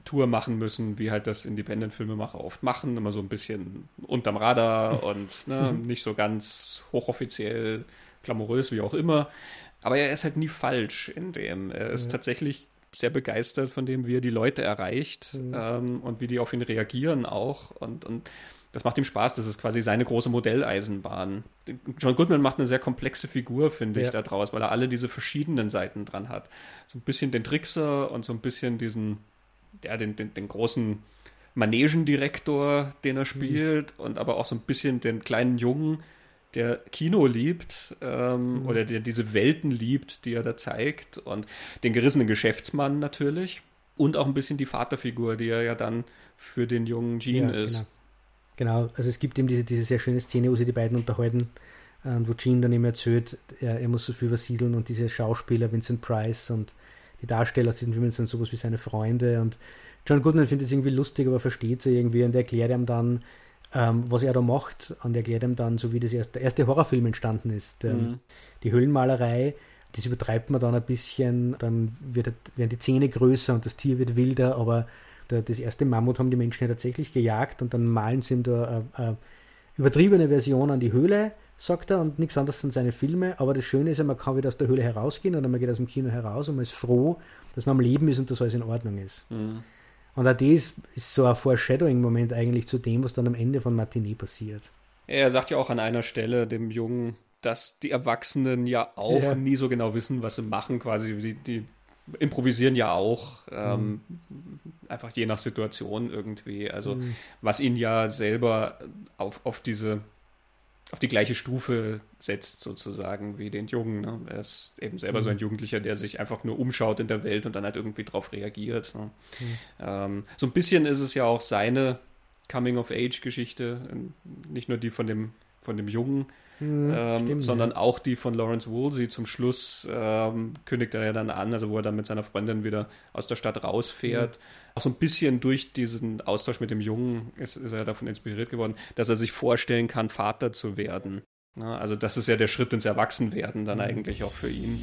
Tour machen müssen, wie halt das Independent-Filmemacher oft machen, immer so ein bisschen unterm Radar und ne, nicht so ganz hochoffiziell, glamourös, wie auch immer. Aber er ist halt nie falsch in dem. Er ist ja. tatsächlich sehr begeistert von dem, wie er die Leute erreicht mhm. ähm, und wie die auf ihn reagieren auch. Und, und das macht ihm Spaß. Das ist quasi seine große Modelleisenbahn. John Goodman macht eine sehr komplexe Figur, finde ja. ich, daraus, weil er alle diese verschiedenen Seiten dran hat. So ein bisschen den Trickser und so ein bisschen diesen ja, den, den, den großen Manegendirektor, den er mhm. spielt, mhm. und aber auch so ein bisschen den kleinen Jungen, der Kino liebt ähm, mhm. oder der diese Welten liebt, die er da zeigt, und den gerissenen Geschäftsmann natürlich und auch ein bisschen die Vaterfigur, die er ja dann für den jungen Gene ja, ist. Genau. genau. also es gibt eben diese, diese sehr schöne Szene, wo sie die beiden unterhalten, äh, wo Gene dann immer erzählt, er, er muss so viel übersiedeln und diese Schauspieler, Vincent Price und die Darsteller aus diesen Filmen sind sowas wie seine Freunde und John Goodman findet es irgendwie lustig, aber versteht sie irgendwie und erklärt ihm dann, ähm, was er da macht und erklärt ihm dann, so wie das erste, der erste Horrorfilm entstanden ist, ähm, mhm. die Höhlenmalerei. Das übertreibt man dann ein bisschen, dann wird, werden die Zähne größer und das Tier wird wilder, aber der, das erste Mammut haben die Menschen ja tatsächlich gejagt und dann malen sie ihm da eine, eine übertriebene Version an die Höhle sagt er, und nichts anderes sind seine Filme. Aber das Schöne ist ja, man kann wieder aus der Höhle herausgehen oder man geht aus dem Kino heraus und man ist froh, dass man am Leben ist und dass alles in Ordnung ist. Mhm. Und auch das ist so ein Foreshadowing-Moment eigentlich zu dem, was dann am Ende von Matinee passiert. Er sagt ja auch an einer Stelle dem Jungen, dass die Erwachsenen ja auch ja. nie so genau wissen, was sie machen, quasi. Die, die improvisieren ja auch, ähm, mhm. einfach je nach Situation irgendwie. Also, mhm. was ihn ja selber auf, auf diese auf die gleiche Stufe setzt, sozusagen, wie den Jungen. Ne? Er ist eben selber mhm. so ein mhm. Jugendlicher, der sich einfach nur umschaut in der Welt und dann halt irgendwie drauf reagiert. Ne? Mhm. Ähm, so ein bisschen ist es ja auch seine Coming-of-Age-Geschichte, nicht nur die von dem von dem Jungen, mhm, ähm, sondern ja. auch die von Lawrence Woolsey. Zum Schluss ähm, kündigt er ja dann an, also wo er dann mit seiner Freundin wieder aus der Stadt rausfährt. Mhm. Auch so ein bisschen durch diesen Austausch mit dem Jungen ist, ist er davon inspiriert geworden, dass er sich vorstellen kann, Vater zu werden. Ja, also das ist ja der Schritt ins Erwachsenwerden dann mhm. eigentlich auch für ihn.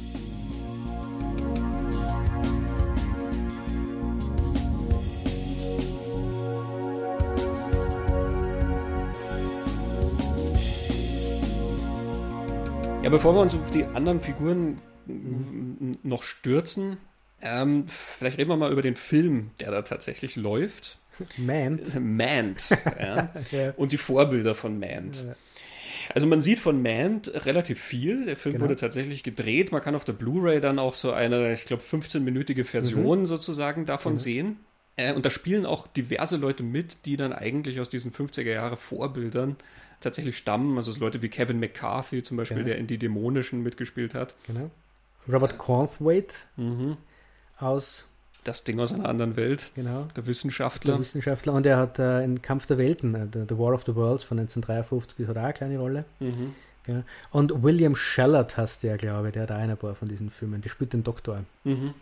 Ja, bevor wir uns auf die anderen Figuren noch stürzen, ähm, vielleicht reden wir mal über den Film, der da tatsächlich läuft. Mant. Mant, ja. ja. Und die Vorbilder von Mant. Ja. Also man sieht von Mant relativ viel. Der Film genau. wurde tatsächlich gedreht. Man kann auf der Blu-ray dann auch so eine, ich glaube, 15-minütige Version mhm. sozusagen davon mhm. sehen. Äh, und da spielen auch diverse Leute mit, die dann eigentlich aus diesen 50er Jahre Vorbildern tatsächlich stammen. Also Leute wie Kevin McCarthy zum Beispiel, genau. der in Die Dämonischen mitgespielt hat. Genau. Robert Cornthwaite mhm. aus das Ding aus einer anderen Welt. Genau. Der Wissenschaftler. Der Wissenschaftler. Und er hat äh, in Kampf der Welten, äh, The War of the Worlds von 1953, hat auch eine kleine Rolle. Mhm. Ja. Und William Shallard hast du ja, glaube ich, der hat auch ein paar von diesen Filmen. Der spielt den Doktor. Mhm.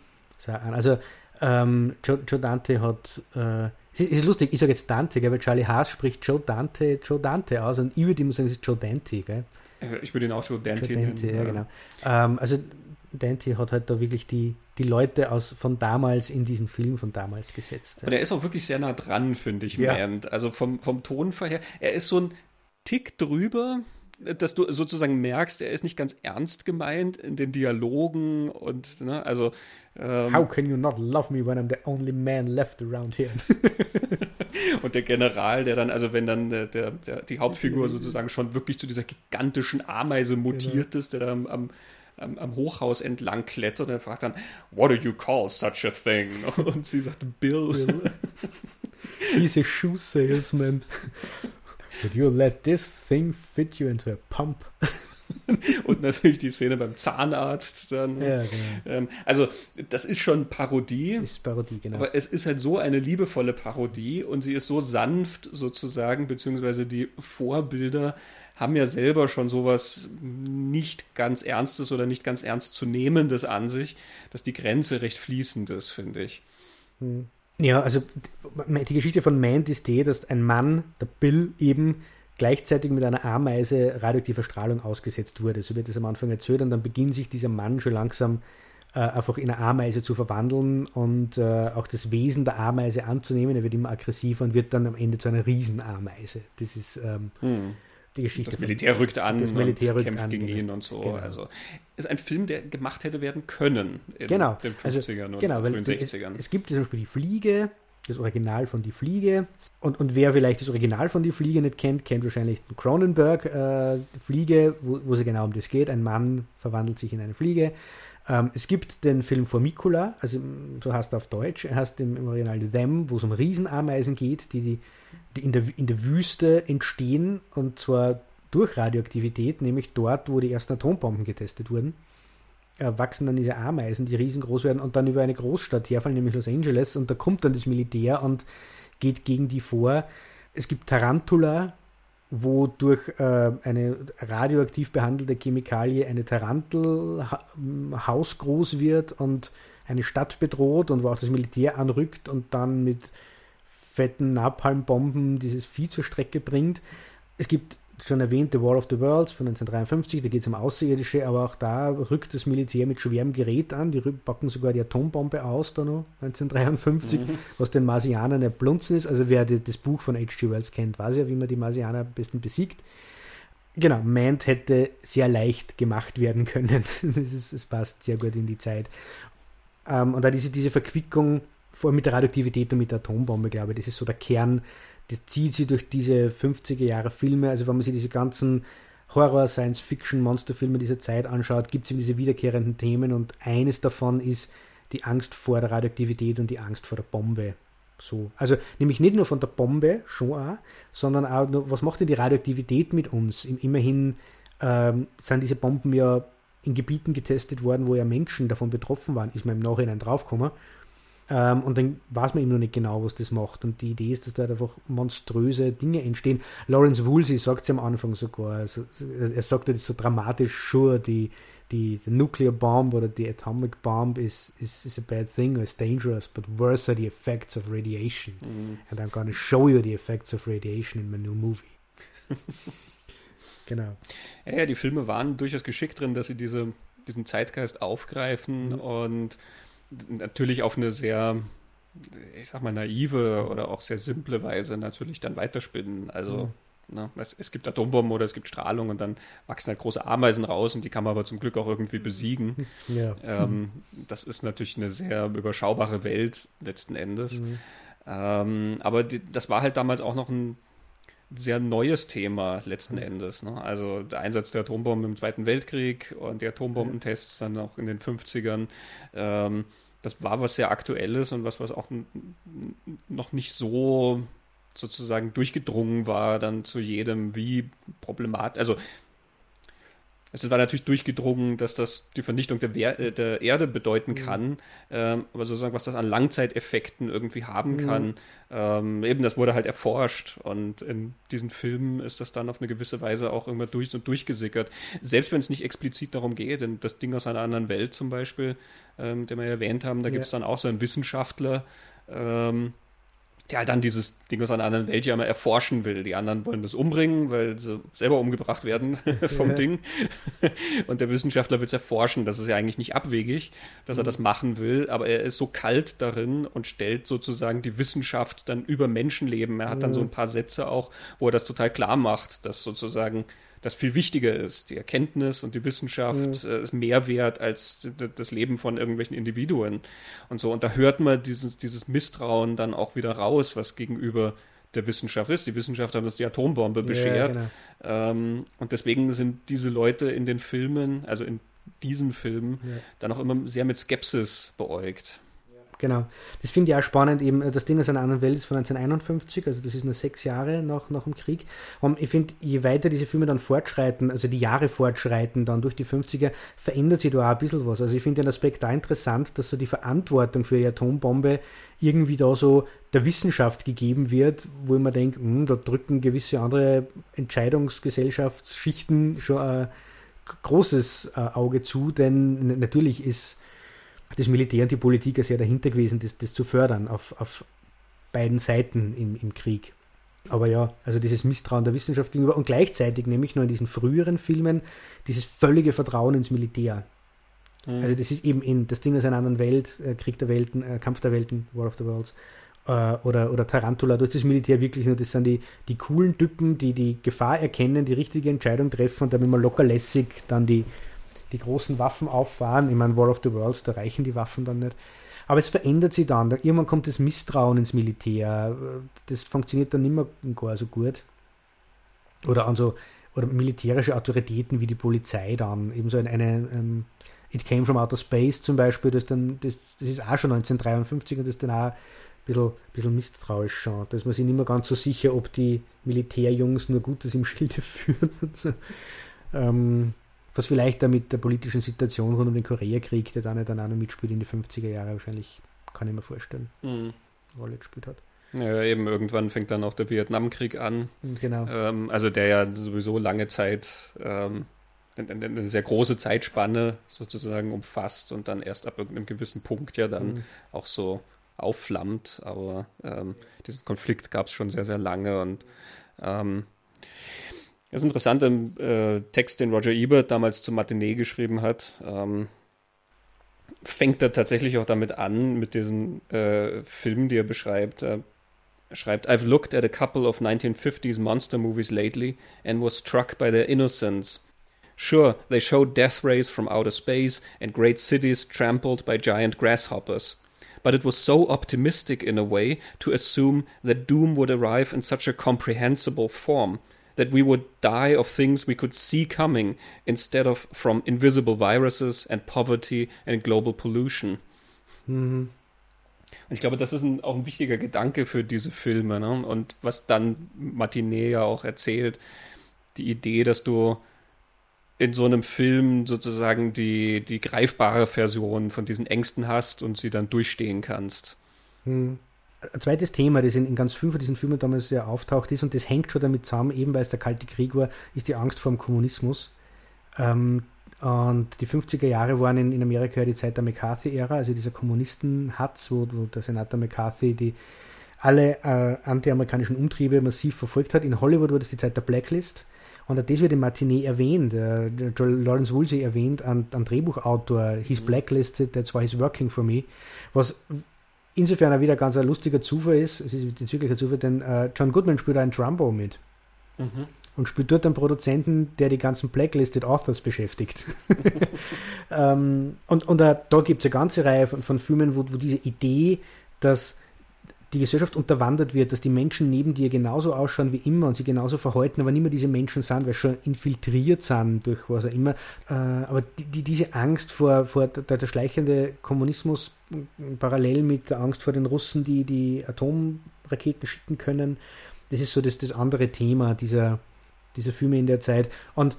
Also ähm, Joe, Joe, Dante hat äh, es ist lustig, ich sage jetzt Dante, gell, weil Charlie Haas spricht Joe Dante, Joe Dante aus und ich würde immer sagen, es ist Joe Dante. Gell? Ich würde ihn auch Joe Dante, Joe Dante nennen. Ja, genau. Ähm, also Dante hat halt da wirklich die, die Leute aus, von damals in diesen Film von damals gesetzt. Ja. Und er ist auch wirklich sehr nah dran, finde ich, ja. Also vom, vom Tonfall her. Er ist so ein Tick drüber, dass du sozusagen merkst, er ist nicht ganz ernst gemeint in den Dialogen und, ne, also. Ähm, How can you not love me when I'm the only man left around here? und der General, der dann, also wenn dann der, der, der, die Hauptfigur sozusagen schon wirklich zu dieser gigantischen Ameise mutiert genau. ist, der da am, am am, am, Hochhaus entlang klettert und er fragt dann, What do you call such a thing? Und sie sagt, Bill. Bill. He's a shoe salesman. Would you let this thing fit you into a pump? und natürlich die Szene beim Zahnarzt dann. Ja, genau. ähm, also, das ist schon Parodie. Das ist Parodie, genau. Aber es ist halt so eine liebevolle Parodie und sie ist so sanft sozusagen, beziehungsweise die Vorbilder haben ja selber schon sowas nicht ganz Ernstes oder nicht ganz ernst zu nehmendes an sich, dass die Grenze recht fließend ist, finde ich. Hm. Ja, also die Geschichte von Mand ist die, dass ein Mann, der Bill, eben gleichzeitig mit einer Ameise radioaktiver Strahlung ausgesetzt wurde. So wird es am Anfang erzählt und dann beginnt sich dieser Mann schon langsam äh, einfach in eine Ameise zu verwandeln und äh, auch das Wesen der Ameise anzunehmen. Er wird immer aggressiver und wird dann am Ende zu einer Riesenameise. Das ist ähm, hm. die Geschichte. Das Militär rückt an das Militär rückt kämpft an, gegen genau. ihn und so. Genau. Also ist ein Film, der gemacht hätte werden können in genau. den 50ern also, und genau, frühen 60ern. Es, es, gibt zum Beispiel die Fliege, das Original von Die Fliege. Und, und wer vielleicht das Original von Die Fliege nicht kennt, kennt wahrscheinlich den Cronenberg äh, Fliege, wo, wo es genau um das geht. Ein Mann verwandelt sich in eine Fliege. Ähm, es gibt den Film Formicula, also so heißt er auf Deutsch, er heißt im, im Original Them, wo es um Riesenameisen geht, die, die, die in, der, in der Wüste entstehen und zwar durch Radioaktivität, nämlich dort, wo die ersten Atombomben getestet wurden, äh, wachsen dann diese Ameisen, die riesengroß werden und dann über eine Großstadt herfallen, nämlich Los Angeles, und da kommt dann das Militär und geht gegen die vor. Es gibt Tarantula, wo durch äh, eine radioaktiv behandelte Chemikalie eine Tarantel ha hausgroß wird und eine Stadt bedroht und wo auch das Militär anrückt und dann mit fetten Napalmbomben dieses Vieh zur Strecke bringt. Es gibt schon erwähnt The War of the Worlds von 1953, da geht es um Außerirdische, aber auch da rückt das Militär mit schwerem Gerät an. Die packen sogar die Atombombe aus, da noch 1953, mhm. was den Marsianern erblunzen ist. Also wer die, das Buch von H.G. Wells kennt, weiß ja, wie man die Marsianer am besten besiegt. Genau, Mant hätte sehr leicht gemacht werden können. das, ist, das passt sehr gut in die Zeit. Ähm, und da diese, diese Verquickung vor mit der Radioaktivität und mit der Atombombe, glaube ich, das ist so der Kern, das zieht sie durch diese 50er Jahre Filme. Also wenn man sich diese ganzen Horror, Science Fiction, Monsterfilme dieser Zeit anschaut, gibt es eben diese wiederkehrenden Themen und eines davon ist die Angst vor der Radioaktivität und die Angst vor der Bombe. So. Also nämlich nicht nur von der Bombe, schon auch, sondern auch, was macht denn die Radioaktivität mit uns? Immerhin ähm, sind diese Bomben ja in Gebieten getestet worden, wo ja Menschen davon betroffen waren, ist man im Nachhinein draufgekommen. Ähm, und dann weiß man eben noch nicht genau, was das macht. Und die Idee ist, dass da einfach monströse Dinge entstehen. Lawrence Woolsey sagt es am Anfang sogar. Also, er sagt das so dramatisch, sure, die, die, the nuclear bomb oder die atomic bomb is, is, is a bad thing, it's dangerous, but worse are the effects of radiation. Mhm. And I'm to show you the effects of radiation in my new movie. genau. Ja, ja, die Filme waren durchaus geschickt drin, dass sie diese, diesen Zeitgeist aufgreifen mhm. und natürlich auf eine sehr, ich sag mal, naive oder auch sehr simple Weise natürlich dann weiterspinnen. Also mhm. ne, es, es, gibt Atombomben oder es gibt Strahlung und dann wachsen halt große Ameisen raus und die kann man aber zum Glück auch irgendwie besiegen. Ja. Ähm, das ist natürlich eine sehr überschaubare Welt letzten Endes. Mhm. Ähm, aber die, das war halt damals auch noch ein sehr neues Thema letzten Endes. Ne? Also der Einsatz der Atombomben im Zweiten Weltkrieg und die Atombombentests dann auch in den 50ern. Ähm, das war was sehr Aktuelles und was, was auch noch nicht so sozusagen durchgedrungen war dann zu jedem, wie problematisch, also es war natürlich durchgedrungen, dass das die Vernichtung der, Wehr, äh, der Erde bedeuten mhm. kann, mhm. ähm, aber sozusagen, was das an Langzeiteffekten irgendwie haben mhm. kann, ähm, eben das wurde halt erforscht und in diesen Filmen ist das dann auf eine gewisse Weise auch immer durch und durchgesickert. Selbst wenn es nicht explizit darum geht, denn das Ding aus einer anderen Welt zum Beispiel, ähm, den wir erwähnt haben, da ja. gibt es dann auch so einen Wissenschaftler, ähm, der halt dann dieses Ding aus einer anderen Welt ja immer erforschen will. Die anderen wollen das umbringen, weil sie selber umgebracht werden vom ja. Ding. Und der Wissenschaftler will es erforschen. Das ist ja eigentlich nicht abwegig, dass er mhm. das machen will, aber er ist so kalt darin und stellt sozusagen die Wissenschaft dann über Menschenleben. Er hat dann so mhm. ein paar Sätze auch, wo er das total klar macht, dass sozusagen das viel wichtiger ist. Die Erkenntnis und die Wissenschaft mhm. ist mehr wert als das Leben von irgendwelchen Individuen und so. Und da hört man dieses, dieses Misstrauen dann auch wieder raus, was gegenüber der Wissenschaft ist. Die Wissenschaft hat uns die Atombombe beschert. Ja, genau. ähm, und deswegen sind diese Leute in den Filmen, also in diesen Filmen, ja. dann auch immer sehr mit Skepsis beäugt. Genau. Das finde ich auch spannend. Eben, äh, das Ding aus einer anderen Welt ist von 1951, also das ist nur sechs Jahre nach, nach dem Krieg. Und ich finde, je weiter diese Filme dann fortschreiten, also die Jahre fortschreiten, dann durch die 50er, verändert sich da auch ein bisschen was. Also ich finde den Aspekt da interessant, dass so die Verantwortung für die Atombombe irgendwie da so der Wissenschaft gegeben wird, wo ich mir denke, hm, da drücken gewisse andere Entscheidungsgesellschaftsschichten schon ein großes äh, Auge zu, denn natürlich ist das Militär und die Politik ja sehr dahinter gewesen, das, das zu fördern auf, auf beiden Seiten im, im Krieg. Aber ja, also dieses Misstrauen der Wissenschaft gegenüber und gleichzeitig nämlich nur in diesen früheren Filmen dieses völlige Vertrauen ins Militär. Mhm. Also das ist eben in das Ding aus einer anderen Welt, äh, Krieg der Welten, äh, Kampf der Welten, War of the Worlds äh, oder, oder Tarantula, da ist das Militär wirklich nur, das sind die, die coolen Typen, die die Gefahr erkennen, die richtige Entscheidung treffen und dann immer locker lässig dann die, die großen Waffen auffahren. Ich meine, War of the Worlds, da reichen die Waffen dann nicht. Aber es verändert sich dann. Irgendwann kommt das Misstrauen ins Militär. Das funktioniert dann nicht mehr gar so gut. Oder an so oder militärische Autoritäten wie die Polizei dann. Ebenso eine, eine um, ähm, It Came from Outer Space zum Beispiel, das, dann, das, das ist auch schon 1953 und das ist dann auch ein bisschen, bisschen misstrauisch schon. Da ist man sich nicht mehr ganz so sicher, ob die Militärjungs nur Gutes im Schilde führen. Und so. ähm, was vielleicht da mit der politischen Situation rund um den Koreakrieg, der dann, dann auch noch mitspielt in die 50er Jahre, wahrscheinlich, kann ich mir vorstellen, mhm. Rolle gespielt hat. Ja, eben irgendwann fängt dann auch der Vietnamkrieg an. Genau. Ähm, also der ja sowieso lange Zeit ähm, eine, eine, sehr große Zeitspanne sozusagen umfasst und dann erst ab irgendeinem gewissen Punkt ja dann mhm. auch so aufflammt. Aber ähm, diesen Konflikt gab es schon sehr, sehr lange und ähm, das ist interessant im äh, Text, den Roger Ebert damals zur Matinee geschrieben hat. Ähm, fängt er tatsächlich auch damit an, mit diesen äh, Filmen, die er beschreibt. Er schreibt, I've looked at a couple of 1950s monster movies lately and was struck by their innocence. Sure, they show death rays from outer space and great cities trampled by giant grasshoppers. But it was so optimistic in a way to assume that doom would arrive in such a comprehensible form that we would die of things we could see coming instead of from invisible viruses and poverty and global pollution. Mhm. Und ich glaube, das ist ein, auch ein wichtiger Gedanke für diese Filme. Ne? Und was dann Martinet ja auch erzählt, die Idee, dass du in so einem Film sozusagen die, die greifbare Version von diesen Ängsten hast und sie dann durchstehen kannst. Hm. Ein zweites Thema, das in, in, ganz vielen von diesen Filmen damals sehr auftaucht ist, und das hängt schon damit zusammen, eben weil es der Kalte Krieg war, ist die Angst vor dem Kommunismus. Ähm, und die 50er Jahre waren in, in Amerika die Zeit der McCarthy-Ära, also dieser Kommunisten-Hatz, wo, wo, der Senator McCarthy die alle äh, antiamerikanischen Umtriebe massiv verfolgt hat. In Hollywood war das die Zeit der Blacklist. Und das wird im Matinee erwähnt. Äh, Lawrence Woolsey erwähnt, ein, ein Drehbuchautor, he's blacklisted, that's why he's working for me. Was insofern auch wieder ganz ein lustiger Zufall ist, es ist jetzt wirklich ein Zufall, denn äh, John Goodman spielt einen Trumbo mit. Mhm und spielt dort einen Produzenten, der die ganzen Blacklisted Authors beschäftigt. ähm, und und da, da gibt es eine ganze Reihe von, von Filmen, wo, wo diese Idee, dass die Gesellschaft unterwandert wird, dass die Menschen neben dir genauso ausschauen wie immer und sie genauso verhalten, aber nicht mehr diese Menschen sind, weil schon infiltriert sind durch was auch immer. Äh, aber die, die, diese Angst vor, vor der, der, schleichende Kommunismus parallel mit der Angst vor den Russen, die die Atomraketen schicken können, das ist so das, das andere Thema dieser, diese Filme in der Zeit. Und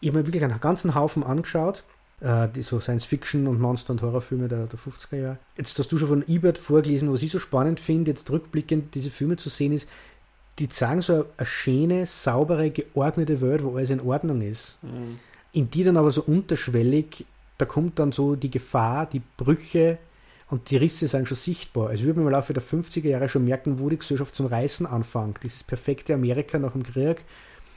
ich habe mir wirklich einen ganzen Haufen angeschaut, äh, die so Science-Fiction und Monster- und Horrorfilme der, der 50er Jahre. Jetzt hast du schon von Ebert vorgelesen, was ich so spannend finde, jetzt rückblickend diese Filme zu sehen, ist, die zeigen so eine, eine schöne, saubere, geordnete Welt, wo alles in Ordnung ist. Mhm. In die dann aber so unterschwellig, da kommt dann so die Gefahr, die Brüche, und die Risse sind schon sichtbar. Also würde man im Laufe der 50er Jahre schon merken, wo die Gesellschaft zum Reißen anfängt. Dieses perfekte Amerika nach dem Krieg.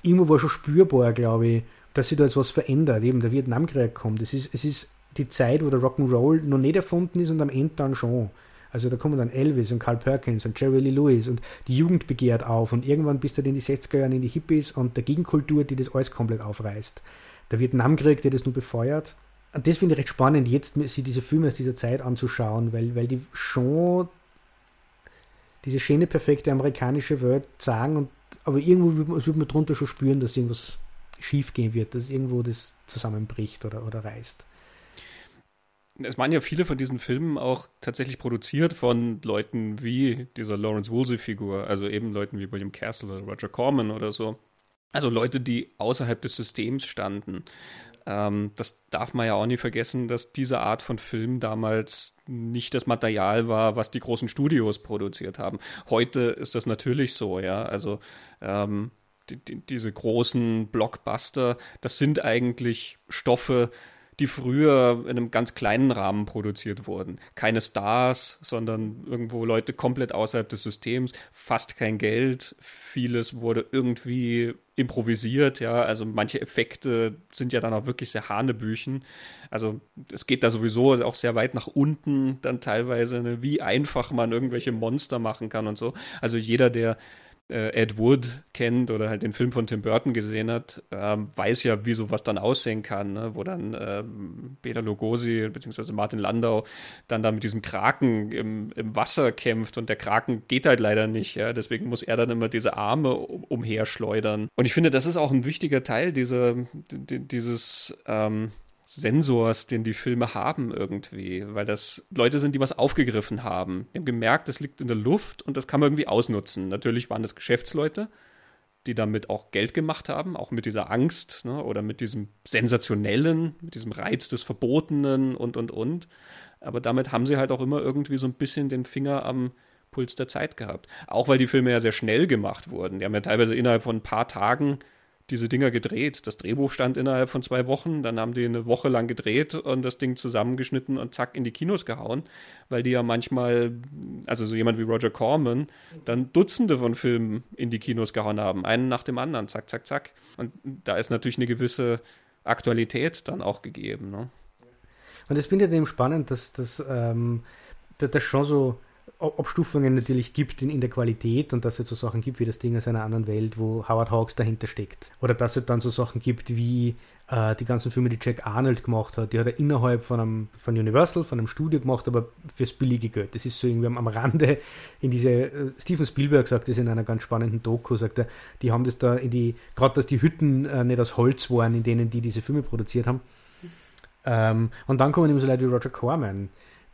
Irgendwo war schon spürbar, glaube ich, dass sich da jetzt was verändert. Eben der Vietnamkrieg kommt. Es ist, es ist die Zeit, wo der Rock'n'Roll noch nicht erfunden ist und am Ende dann schon. Also da kommen dann Elvis und Carl Perkins und Jerry Lee Lewis und die Jugend begehrt auf und irgendwann bist du dann in die 60er Jahre in die Hippies und der Gegenkultur, die das alles komplett aufreißt. Der Vietnamkrieg, der das nur befeuert das finde ich recht spannend, jetzt sich diese Filme aus dieser Zeit anzuschauen, weil, weil die schon diese schöne, perfekte amerikanische Welt sagen, und, aber irgendwo wird, wird man drunter schon spüren, dass irgendwas schief gehen wird, dass irgendwo das zusammenbricht oder, oder reißt. Es waren ja viele von diesen Filmen auch tatsächlich produziert von Leuten wie dieser Lawrence Woolsey-Figur, also eben Leuten wie William Castle oder Roger Corman oder so. Also Leute, die außerhalb des Systems standen. Ähm, das darf man ja auch nie vergessen, dass diese Art von Film damals nicht das Material war, was die großen Studios produziert haben. Heute ist das natürlich so, ja. Also ähm, die, die, diese großen Blockbuster, das sind eigentlich Stoffe, die früher in einem ganz kleinen Rahmen produziert wurden. Keine Stars, sondern irgendwo Leute komplett außerhalb des Systems, fast kein Geld, vieles wurde irgendwie improvisiert, ja, also manche Effekte sind ja dann auch wirklich sehr Hanebüchen. Also es geht da sowieso auch sehr weit nach unten, dann teilweise, ne, wie einfach man irgendwelche Monster machen kann und so. Also jeder, der Ed Wood kennt oder halt den Film von Tim Burton gesehen hat, ähm, weiß ja, wie sowas dann aussehen kann, ne? wo dann ähm, Peter Lugosi bzw. Martin Landau dann da mit diesem Kraken im, im Wasser kämpft und der Kraken geht halt leider nicht, ja? deswegen muss er dann immer diese Arme um, umherschleudern. Und ich finde, das ist auch ein wichtiger Teil dieser, dieses ähm, Sensors, den die Filme haben irgendwie, weil das Leute sind, die was aufgegriffen haben. Die haben gemerkt, das liegt in der Luft und das kann man irgendwie ausnutzen. Natürlich waren das Geschäftsleute, die damit auch Geld gemacht haben, auch mit dieser Angst ne, oder mit diesem Sensationellen, mit diesem Reiz des Verbotenen und, und, und. Aber damit haben sie halt auch immer irgendwie so ein bisschen den Finger am Puls der Zeit gehabt. Auch weil die Filme ja sehr schnell gemacht wurden. Die haben ja teilweise innerhalb von ein paar Tagen diese Dinger gedreht. Das Drehbuch stand innerhalb von zwei Wochen, dann haben die eine Woche lang gedreht und das Ding zusammengeschnitten und zack in die Kinos gehauen, weil die ja manchmal, also so jemand wie Roger Corman, dann Dutzende von Filmen in die Kinos gehauen haben, einen nach dem anderen, zack, zack, zack. Und da ist natürlich eine gewisse Aktualität dann auch gegeben. Ne? Und das finde ich eben spannend, dass das ähm, das schon so Abstufungen natürlich gibt in, in, der Qualität und dass es so Sachen gibt wie das Ding aus einer anderen Welt, wo Howard Hawks dahinter steckt. Oder dass es dann so Sachen gibt wie äh, die ganzen Filme, die Jack Arnold gemacht hat. Die hat er innerhalb von, einem, von Universal, von einem Studio gemacht, aber fürs billige Geld. Das ist so irgendwie am, am Rande in diese, äh, Steven Spielberg sagt das in einer ganz spannenden Doku, sagt er, die haben das da in die, gerade dass die Hütten äh, nicht aus Holz waren, in denen die diese Filme produziert haben. Ähm, und dann kommen eben so Leute wie Roger Corman,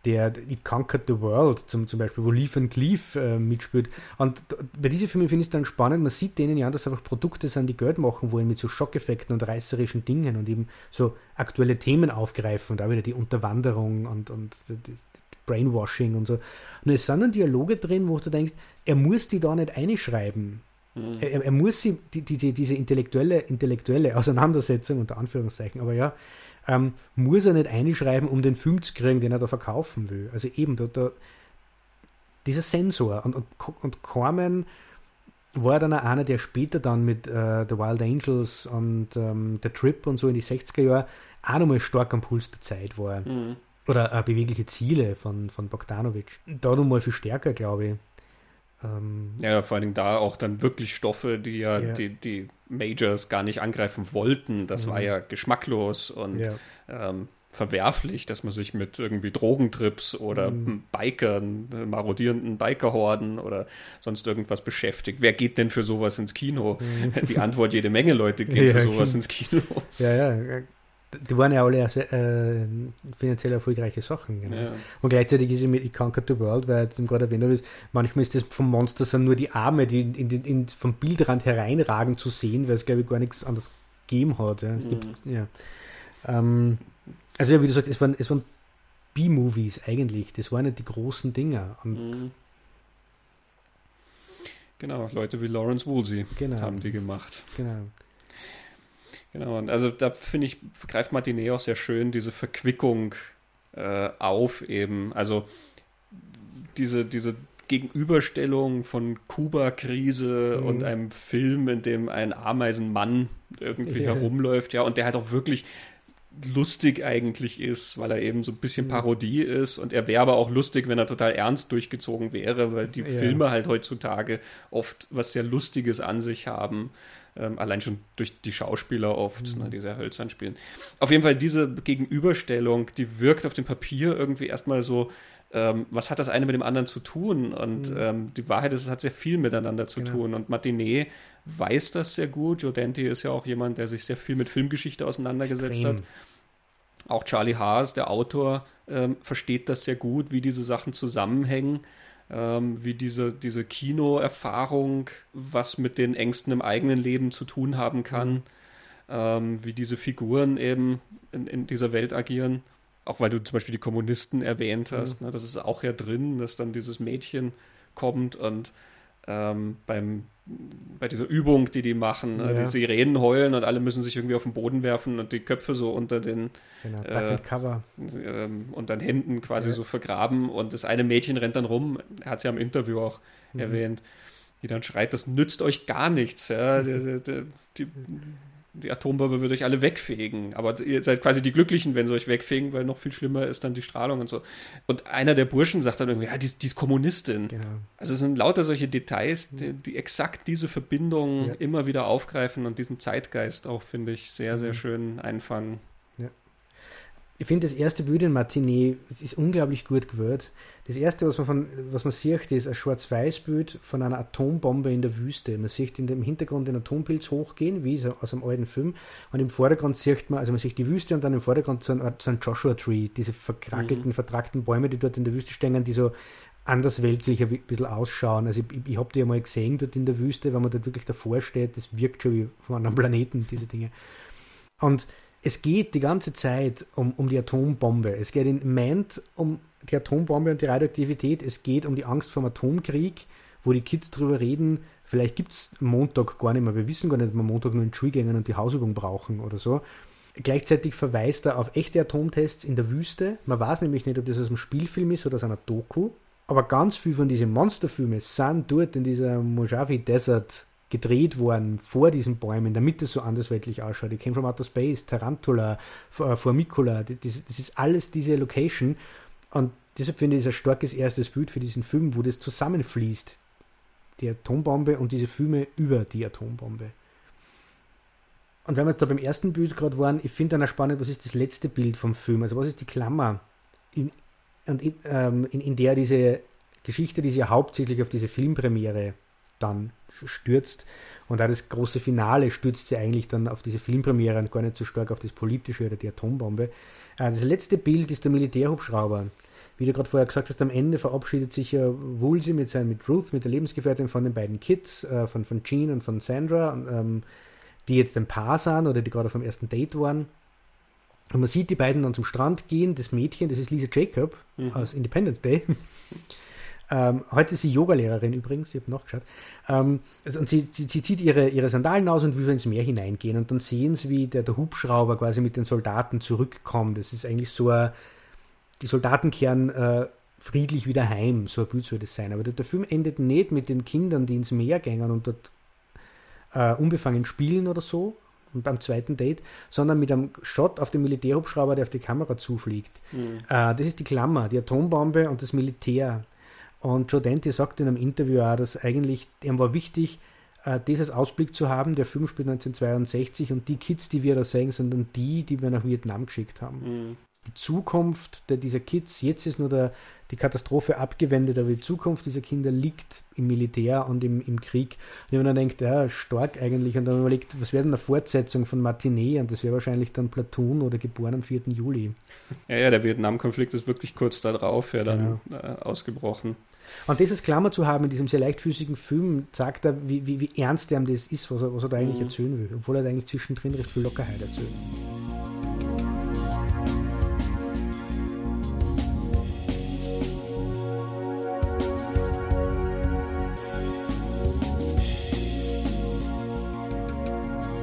der It Conquered the World zum, zum Beispiel, wo Leaf and Cleave äh, mitspielt. Und bei diesen Filmen finde ich es dann spannend, man sieht denen ja dass einfach Produkte sind, die Geld machen wollen mit so Schockeffekten und reißerischen Dingen und eben so aktuelle Themen aufgreifen und auch wieder die Unterwanderung und, und die, Brainwashing und so. Und es sind dann Dialoge drin, wo du denkst, er muss die da nicht einschreiben. Mhm. Er, er, muss sie, die, diese, diese intellektuelle, intellektuelle Auseinandersetzung, unter Anführungszeichen, aber ja, ähm, muss er nicht einschreiben, um den Film zu kriegen, den er da verkaufen will. Also eben, da, da dieser Sensor und, und, und Corman war dann auch einer, der später dann mit äh, The Wild Angels und ähm, The Trip und so in die 60er Jahre auch nochmal stark am Puls der Zeit war. Mhm. Oder äh, bewegliche Ziele von, von Bogdanovich. Da nochmal viel stärker, glaube ich. Ähm, ja, vor allen Dingen da auch dann wirklich Stoffe, die ja, ja. Die, die Majors gar nicht angreifen wollten. Das mhm. war ja geschmacklos und ja. ähm, verwerflich, dass man sich mit irgendwie Drogentrips oder mhm. Bikern, marodierenden Bikerhorden oder sonst irgendwas beschäftigt. Wer geht denn für sowas ins Kino? Mhm. Die Antwort, jede Menge Leute gehen ja, für sowas ins Kino. Ja, ja, die waren ja alle äh, finanziell erfolgreiche Sachen. Genau. Ja. Und gleichzeitig ist mit Conquer the World, weil jetzt gerade erwähnt habe, manchmal ist das vom Monster sind nur die Arme, die in, in, in, vom Bildrand hereinragen zu sehen, weil es glaube ich gar nichts anderes gegeben hat. Ja. Mhm. Gibt, ja. Ähm, also ja, wie du sagst, es waren, es waren B-Movies eigentlich, das waren nicht die großen Dinger. Mhm. Genau, Leute wie Lawrence Woolsey genau. haben die gemacht. Genau. Genau, und also da finde ich, greift Martinet auch sehr schön diese Verquickung äh, auf eben. Also diese, diese Gegenüberstellung von Kuba-Krise mhm. und einem Film, in dem ein Ameisenmann irgendwie ja. herumläuft, ja, und der halt auch wirklich lustig eigentlich ist, weil er eben so ein bisschen mhm. Parodie ist und er wäre aber auch lustig, wenn er total ernst durchgezogen wäre, weil die ja. Filme halt heutzutage oft was sehr Lustiges an sich haben. Ähm, allein schon durch die Schauspieler oft, mhm. ne, die sehr hölzern spielen. Auf jeden Fall diese Gegenüberstellung, die wirkt auf dem Papier irgendwie erstmal so, ähm, was hat das eine mit dem anderen zu tun? Und mhm. ähm, die Wahrheit ist, es hat sehr viel miteinander zu genau. tun. Und Martinet weiß das sehr gut. Joe Dante ist ja auch jemand, der sich sehr viel mit Filmgeschichte auseinandergesetzt Extrem. hat. Auch Charlie Haas, der Autor, ähm, versteht das sehr gut, wie diese Sachen zusammenhängen ähm, wie diese, diese Kinoerfahrung, was mit den Ängsten im eigenen Leben zu tun haben kann, mhm. ähm, wie diese Figuren eben in, in, dieser Welt agieren. Auch weil du zum Beispiel die Kommunisten erwähnt hast, mhm. ne, das ist auch ja drin, dass dann dieses Mädchen kommt und ähm, beim bei dieser Übung, die die machen, ne, ja. die Sirenen heulen und alle müssen sich irgendwie auf den Boden werfen und die Köpfe so unter den genau, äh, Cover. Äh, und dann Händen quasi ja. so vergraben und das eine Mädchen rennt dann rum, er hat es ja im Interview auch mhm. erwähnt, die dann schreit, das nützt euch gar nichts. Ja? Die, die, die, die Atombombe wird euch alle wegfegen. Aber ihr seid quasi die Glücklichen, wenn sie euch wegfegen, weil noch viel schlimmer ist dann die Strahlung und so. Und einer der Burschen sagt dann irgendwie, ja, die, die ist Kommunistin. Genau. Also es sind lauter solche Details, die, die exakt diese Verbindung ja. immer wieder aufgreifen und diesen Zeitgeist auch, finde ich, sehr, sehr mhm. schön einfangen. Ich finde das erste Bild in Matinee, es ist unglaublich gut gewählt. Das erste, was man, von, was man sieht, ist ein Schwarz-Weiß-Bild von einer Atombombe in der Wüste. Man sieht in dem Hintergrund den Atompilz hochgehen, wie aus einem alten Film. Und im Vordergrund sieht man, also man sieht die Wüste und dann im Vordergrund so ein, so ein Joshua-Tree, diese verkrackelten, mhm. vertrackten Bäume, die dort in der Wüste stehen, die so andersweltlich ein bisschen ausschauen. Also ich, ich habe die ja mal gesehen dort in der Wüste, wenn man dort wirklich davor steht, das wirkt schon wie von einem Planeten, diese Dinge. Und es geht die ganze Zeit um, um die Atombombe. Es geht in Ment um die Atombombe und die Radioaktivität. Es geht um die Angst vor dem Atomkrieg, wo die Kids drüber reden. Vielleicht gibt es Montag gar nicht mehr. Wir wissen gar nicht, ob wir Montag nur in die Schule und die Hausübung brauchen oder so. Gleichzeitig verweist er auf echte Atomtests in der Wüste. Man weiß nämlich nicht, ob das aus einem Spielfilm ist oder aus einer Doku. Aber ganz viel von diesen Monsterfilmen sind dort in dieser Mojave Desert gedreht worden vor diesen Bäumen, damit es so andersweltlich ausschaut. Die Came from Outer Space, Tarantula, äh, Formicula, das, das ist alles diese Location. Und deshalb finde ich es ein starkes erstes Bild für diesen Film, wo das zusammenfließt. Die Atombombe und diese Filme über die Atombombe. Und wenn wir jetzt da beim ersten Bild gerade waren, ich finde dann auch spannend, was ist das letzte Bild vom Film? Also was ist die Klammer, in, in, ähm, in, in der diese Geschichte, die sich ja hauptsächlich auf diese Filmpremiere dann stürzt. Und auch das große Finale stürzt sie eigentlich dann auf diese Filmpremiere und gar nicht so stark auf das Politische oder die Atombombe. Äh, das letzte Bild ist der Militärhubschrauber. wie du gerade vorher gesagt hast, am Ende verabschiedet sich ja Woolsey mit, seinen, mit Ruth, mit der Lebensgefährtin von den beiden Kids, äh, von, von Jean und von Sandra, ähm, die jetzt ein Paar sind oder die gerade auf dem ersten Date waren. Und man sieht die beiden dann zum Strand gehen. Das Mädchen, das ist Lisa Jacob mhm. aus Independence Day. ähm, heute ist sie Yogalehrerin übrigens, ich habe nachgeschaut. Ähm, also, und sie, sie, sie, zieht ihre, ihre Sandalen aus und will ins Meer hineingehen. Und dann sehen sie, wie der, der Hubschrauber quasi mit den Soldaten zurückkommt. Das ist eigentlich so ein, die Soldaten kehren äh, friedlich wieder heim. So ein Bild soll das sein. Aber der, der Film endet nicht mit den Kindern, die ins Meer gehen und dort äh, unbefangen spielen oder so, beim zweiten Date, sondern mit einem Shot auf den Militärhubschrauber, der auf die Kamera zufliegt. Mhm. Äh, das ist die Klammer, die Atombombe und das Militär. Und Joe Dante sagt in einem Interview auch, dass eigentlich, ihm war wichtig, äh, als Ausblick zu haben. Der Film spielt 1962 und die Kids, die wir da sehen, sind dann die, die wir nach Vietnam geschickt haben. Mhm die Zukunft der, dieser Kids, jetzt ist nur der, die Katastrophe abgewendet, aber die Zukunft dieser Kinder liegt im Militär und im, im Krieg. Und wenn man dann denkt, ja, stark eigentlich, und dann überlegt, was wäre denn eine Fortsetzung von Matinee? Und das wäre wahrscheinlich dann Platoon oder geboren am 4. Juli. Ja, ja, der Vietnamkonflikt ist wirklich kurz darauf ja dann genau. äh, ausgebrochen. Und als Klammer zu haben in diesem sehr leichtfüßigen Film, sagt er, wie, wie, wie ernst er das ist, was er, was er da eigentlich mhm. erzählen will, obwohl er da eigentlich zwischendrin recht viel Lockerheit erzählt.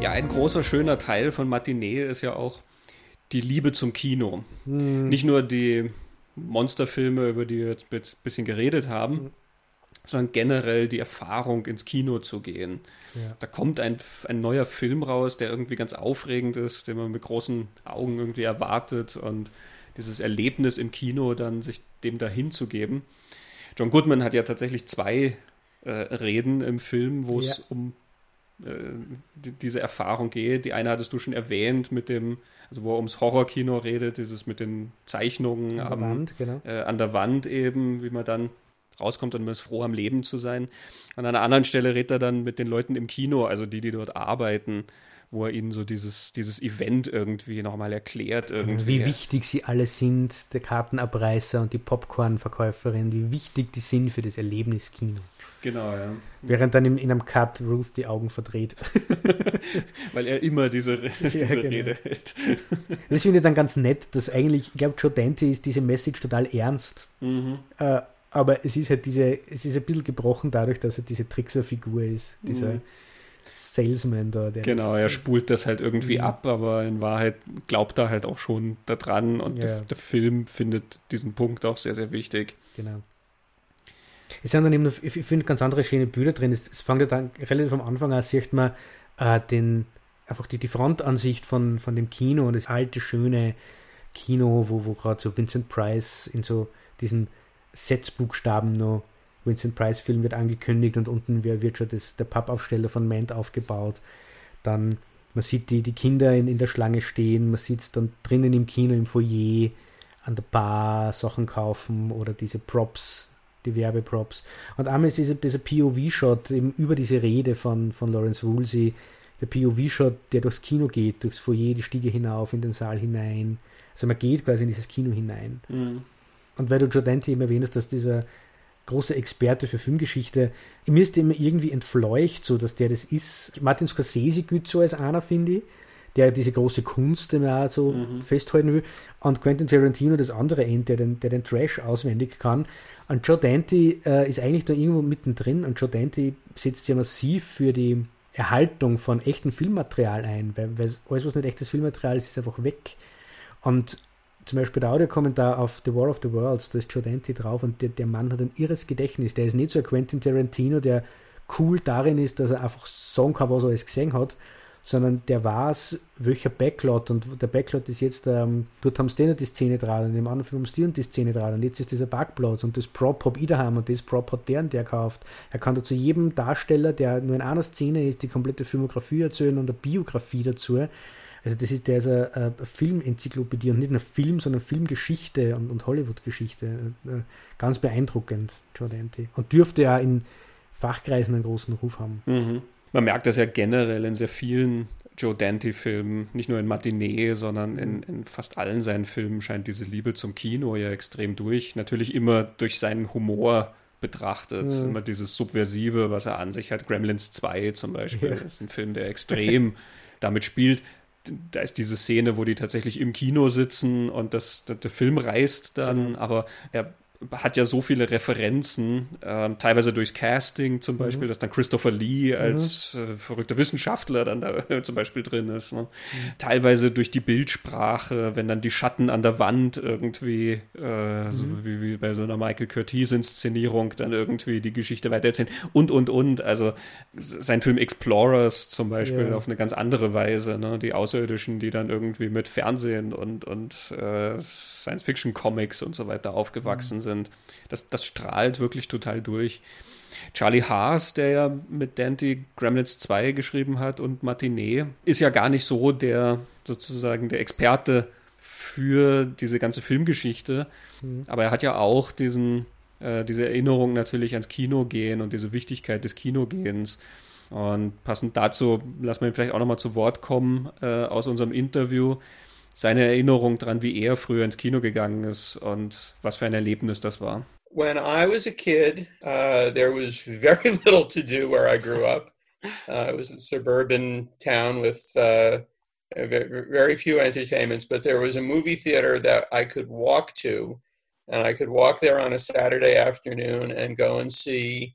Ja, ein großer, schöner Teil von Matinee ist ja auch die Liebe zum Kino. Mhm. Nicht nur die Monsterfilme, über die wir jetzt ein bisschen geredet haben, mhm. sondern generell die Erfahrung, ins Kino zu gehen. Ja. Da kommt ein, ein neuer Film raus, der irgendwie ganz aufregend ist, den man mit großen Augen irgendwie erwartet und dieses Erlebnis im Kino dann sich dem dahin zu geben. John Goodman hat ja tatsächlich zwei äh, Reden im Film, wo es ja. um die, diese Erfahrung geht. Die eine hattest du schon erwähnt mit dem, also wo er ums Horrorkino redet, dieses mit den Zeichnungen an der, am, Wand, genau. äh, an der Wand eben, wie man dann rauskommt und man ist froh, am Leben zu sein. An einer anderen Stelle redet er dann mit den Leuten im Kino, also die, die dort arbeiten, wo er ihnen so dieses, dieses Event irgendwie nochmal erklärt. Irgendwie. Wie wichtig sie alle sind, der Kartenabreißer und die Popcornverkäuferin, wie wichtig die sind für das Erlebniskino. Genau, ja. Während dann in, in einem Cut Ruth die Augen verdreht. Weil er immer diese, diese ja, genau. Rede hält. das finde ich dann ganz nett, dass eigentlich, ich glaube, Joe Dante ist diese Message total ernst. Mhm. Äh, aber es ist halt diese, es ist ein bisschen gebrochen dadurch, dass er diese Trickser-Figur ist, dieser mhm. Salesman da. genau, er spult das halt irgendwie mhm. ab, aber in Wahrheit glaubt er halt auch schon daran und ja. der, der Film findet diesen Punkt auch sehr, sehr wichtig. Genau. Es sind dann eben, ich finde, ganz andere schöne Bilder drin. Es, es fängt ja dann relativ am Anfang an, sieht man äh, den, einfach die, die Frontansicht von, von dem Kino und das alte, schöne Kino, wo, wo gerade so Vincent Price in so diesen Setzbuchstaben noch Vincent Price Film wird angekündigt und unten wird schon das, der Pappaufsteller von Mant aufgebaut. Dann man sieht die, die Kinder in, in der Schlange stehen, man sitzt dann drinnen im Kino, im Foyer, an der Bar Sachen kaufen oder diese Props, die Werbeprops. Und einmal ist dieser, dieser POV-Shot über diese Rede von, von Lawrence Woolsey, der POV-Shot, der durchs Kino geht, durchs Foyer, die Stiege hinauf, in den Saal hinein. Also man geht quasi in dieses Kino hinein. Mhm. Und weil du Giordante eben erwähnt hast, dass dieser großer Experte für Filmgeschichte, mir ist immer irgendwie entfleucht, so dass der das ist. Martin Scorsese gilt so als einer, finde ich der diese große Kunst immer so mhm. festhalten will. Und Quentin Tarantino das andere End, der den, der den Trash auswendig kann. Und Joe Dante äh, ist eigentlich da irgendwo mittendrin und Joe Dante setzt sich ja massiv für die Erhaltung von echtem Filmmaterial ein, weil, weil alles, was nicht echtes Filmmaterial ist, ist einfach weg. Und zum Beispiel der Audiokommentar auf The War of the Worlds, da ist Joe Dante drauf und der, der Mann hat ein irres Gedächtnis. Der ist nicht so ein Quentin Tarantino, der cool darin ist, dass er einfach sagen kann, was er alles gesehen hat, sondern der weiß, welcher Backlot und der Backlot ist jetzt, ähm, dort haben sie den und die Szene dran und im anderen Film haben sie die und die Szene dran und jetzt ist dieser Backplot und das Prop habe ich daheim und das Prop hat der und der gekauft. Er kann dazu jedem Darsteller, der nur in einer Szene ist, die komplette Filmografie erzählen und eine Biografie dazu. Also das ist der ist eine, Filmenzyklopädie und nicht nur Film, sondern Filmgeschichte und, und Hollywood-Geschichte. Äh, ganz beeindruckend, Joe Dante. Und dürfte ja in Fachkreisen einen großen Ruf haben. Mhm. Man merkt das ja generell in sehr vielen Joe Dante-Filmen, nicht nur in Matinee, sondern in, in, fast allen seinen Filmen scheint diese Liebe zum Kino ja extrem durch. Natürlich immer durch seinen Humor betrachtet. Mhm. Immer dieses Subversive, was er an sich hat. Gremlins 2 zum Beispiel, ja. ist ein Film, der extrem damit spielt. Da ist diese Szene, wo die tatsächlich im Kino sitzen und das, der Film reißt dann, genau. aber er hat ja so viele Referenzen, äh, teilweise durchs Casting zum mhm. Beispiel, mhm. dass dann Christopher Lee als mhm. äh, verrückter Wissenschaftler dann da äh, zum Beispiel drin ist. Ne? Mhm. Teilweise durch die Bildsprache, wenn dann die Schatten an der Wand irgendwie, äh, so mhm. wie, wie, bei so einer Michael Curtiz-Inszenierung, dann irgendwie die Geschichte weitererzählen und, und, und. Also sein Film Explorers zum Beispiel ja. auf eine ganz andere Weise. Ne? Die Außerirdischen, die dann irgendwie mit Fernsehen und, und äh, Science-Fiction-Comics und so weiter aufgewachsen mhm. Sind. Das, das strahlt wirklich total durch. Charlie Haas, der ja mit Dante Gremlins 2 geschrieben hat und Matinee, ist ja gar nicht so der sozusagen der Experte für diese ganze Filmgeschichte. Mhm. Aber er hat ja auch diesen, äh, diese Erinnerung natürlich ans Kino gehen und diese Wichtigkeit des Kinogehens. Und passend dazu lassen wir ihn vielleicht auch nochmal zu Wort kommen äh, aus unserem Interview seine Erinnerung dran, wie er früher ins Kino gegangen ist und was für ein Erlebnis das war. When I was a kid, uh, there was very little to do where I grew up. Uh, it was a suburban town with uh, very few entertainments, but there was a movie theater that I could walk to, and I could walk there on a Saturday afternoon and go and see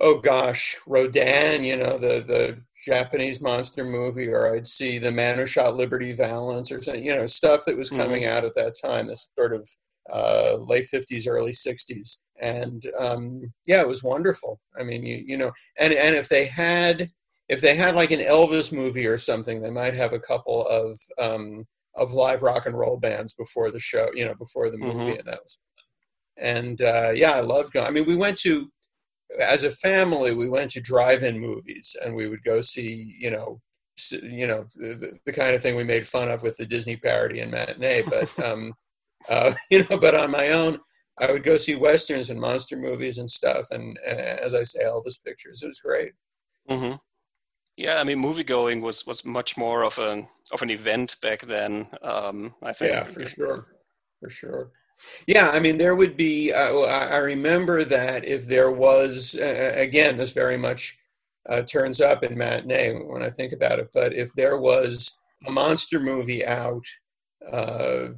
oh gosh, Rodan, you know, the the Japanese monster movie, or I'd see The Man Who Shot Liberty Valance, or something, you know, stuff that was coming mm-hmm. out at that time, this sort of uh, late 50s, early 60s. And um, yeah, it was wonderful. I mean, you, you know, and, and if they had, if they had like an Elvis movie or something, they might have a couple of, um, of live rock and roll bands before the show, you know, before the movie. Mm-hmm. And that was, and uh, yeah, I loved going. I mean, we went to, as a family, we went to drive-in movies, and we would go see, you know, you know, the, the kind of thing we made fun of with the Disney parody and matinee. But um, uh, you know, but on my own, I would go see westerns and monster movies and stuff, and uh, as I say, Elvis pictures. It was great. Mm-hmm. Yeah, I mean, movie going was was much more of an of an event back then. Um, I think. Yeah, for sure, for sure. Yeah, I mean, there would be. Uh, I remember that if there was, uh, again, this very much uh, turns up in matinee when I think about it. But if there was a monster movie out, uh,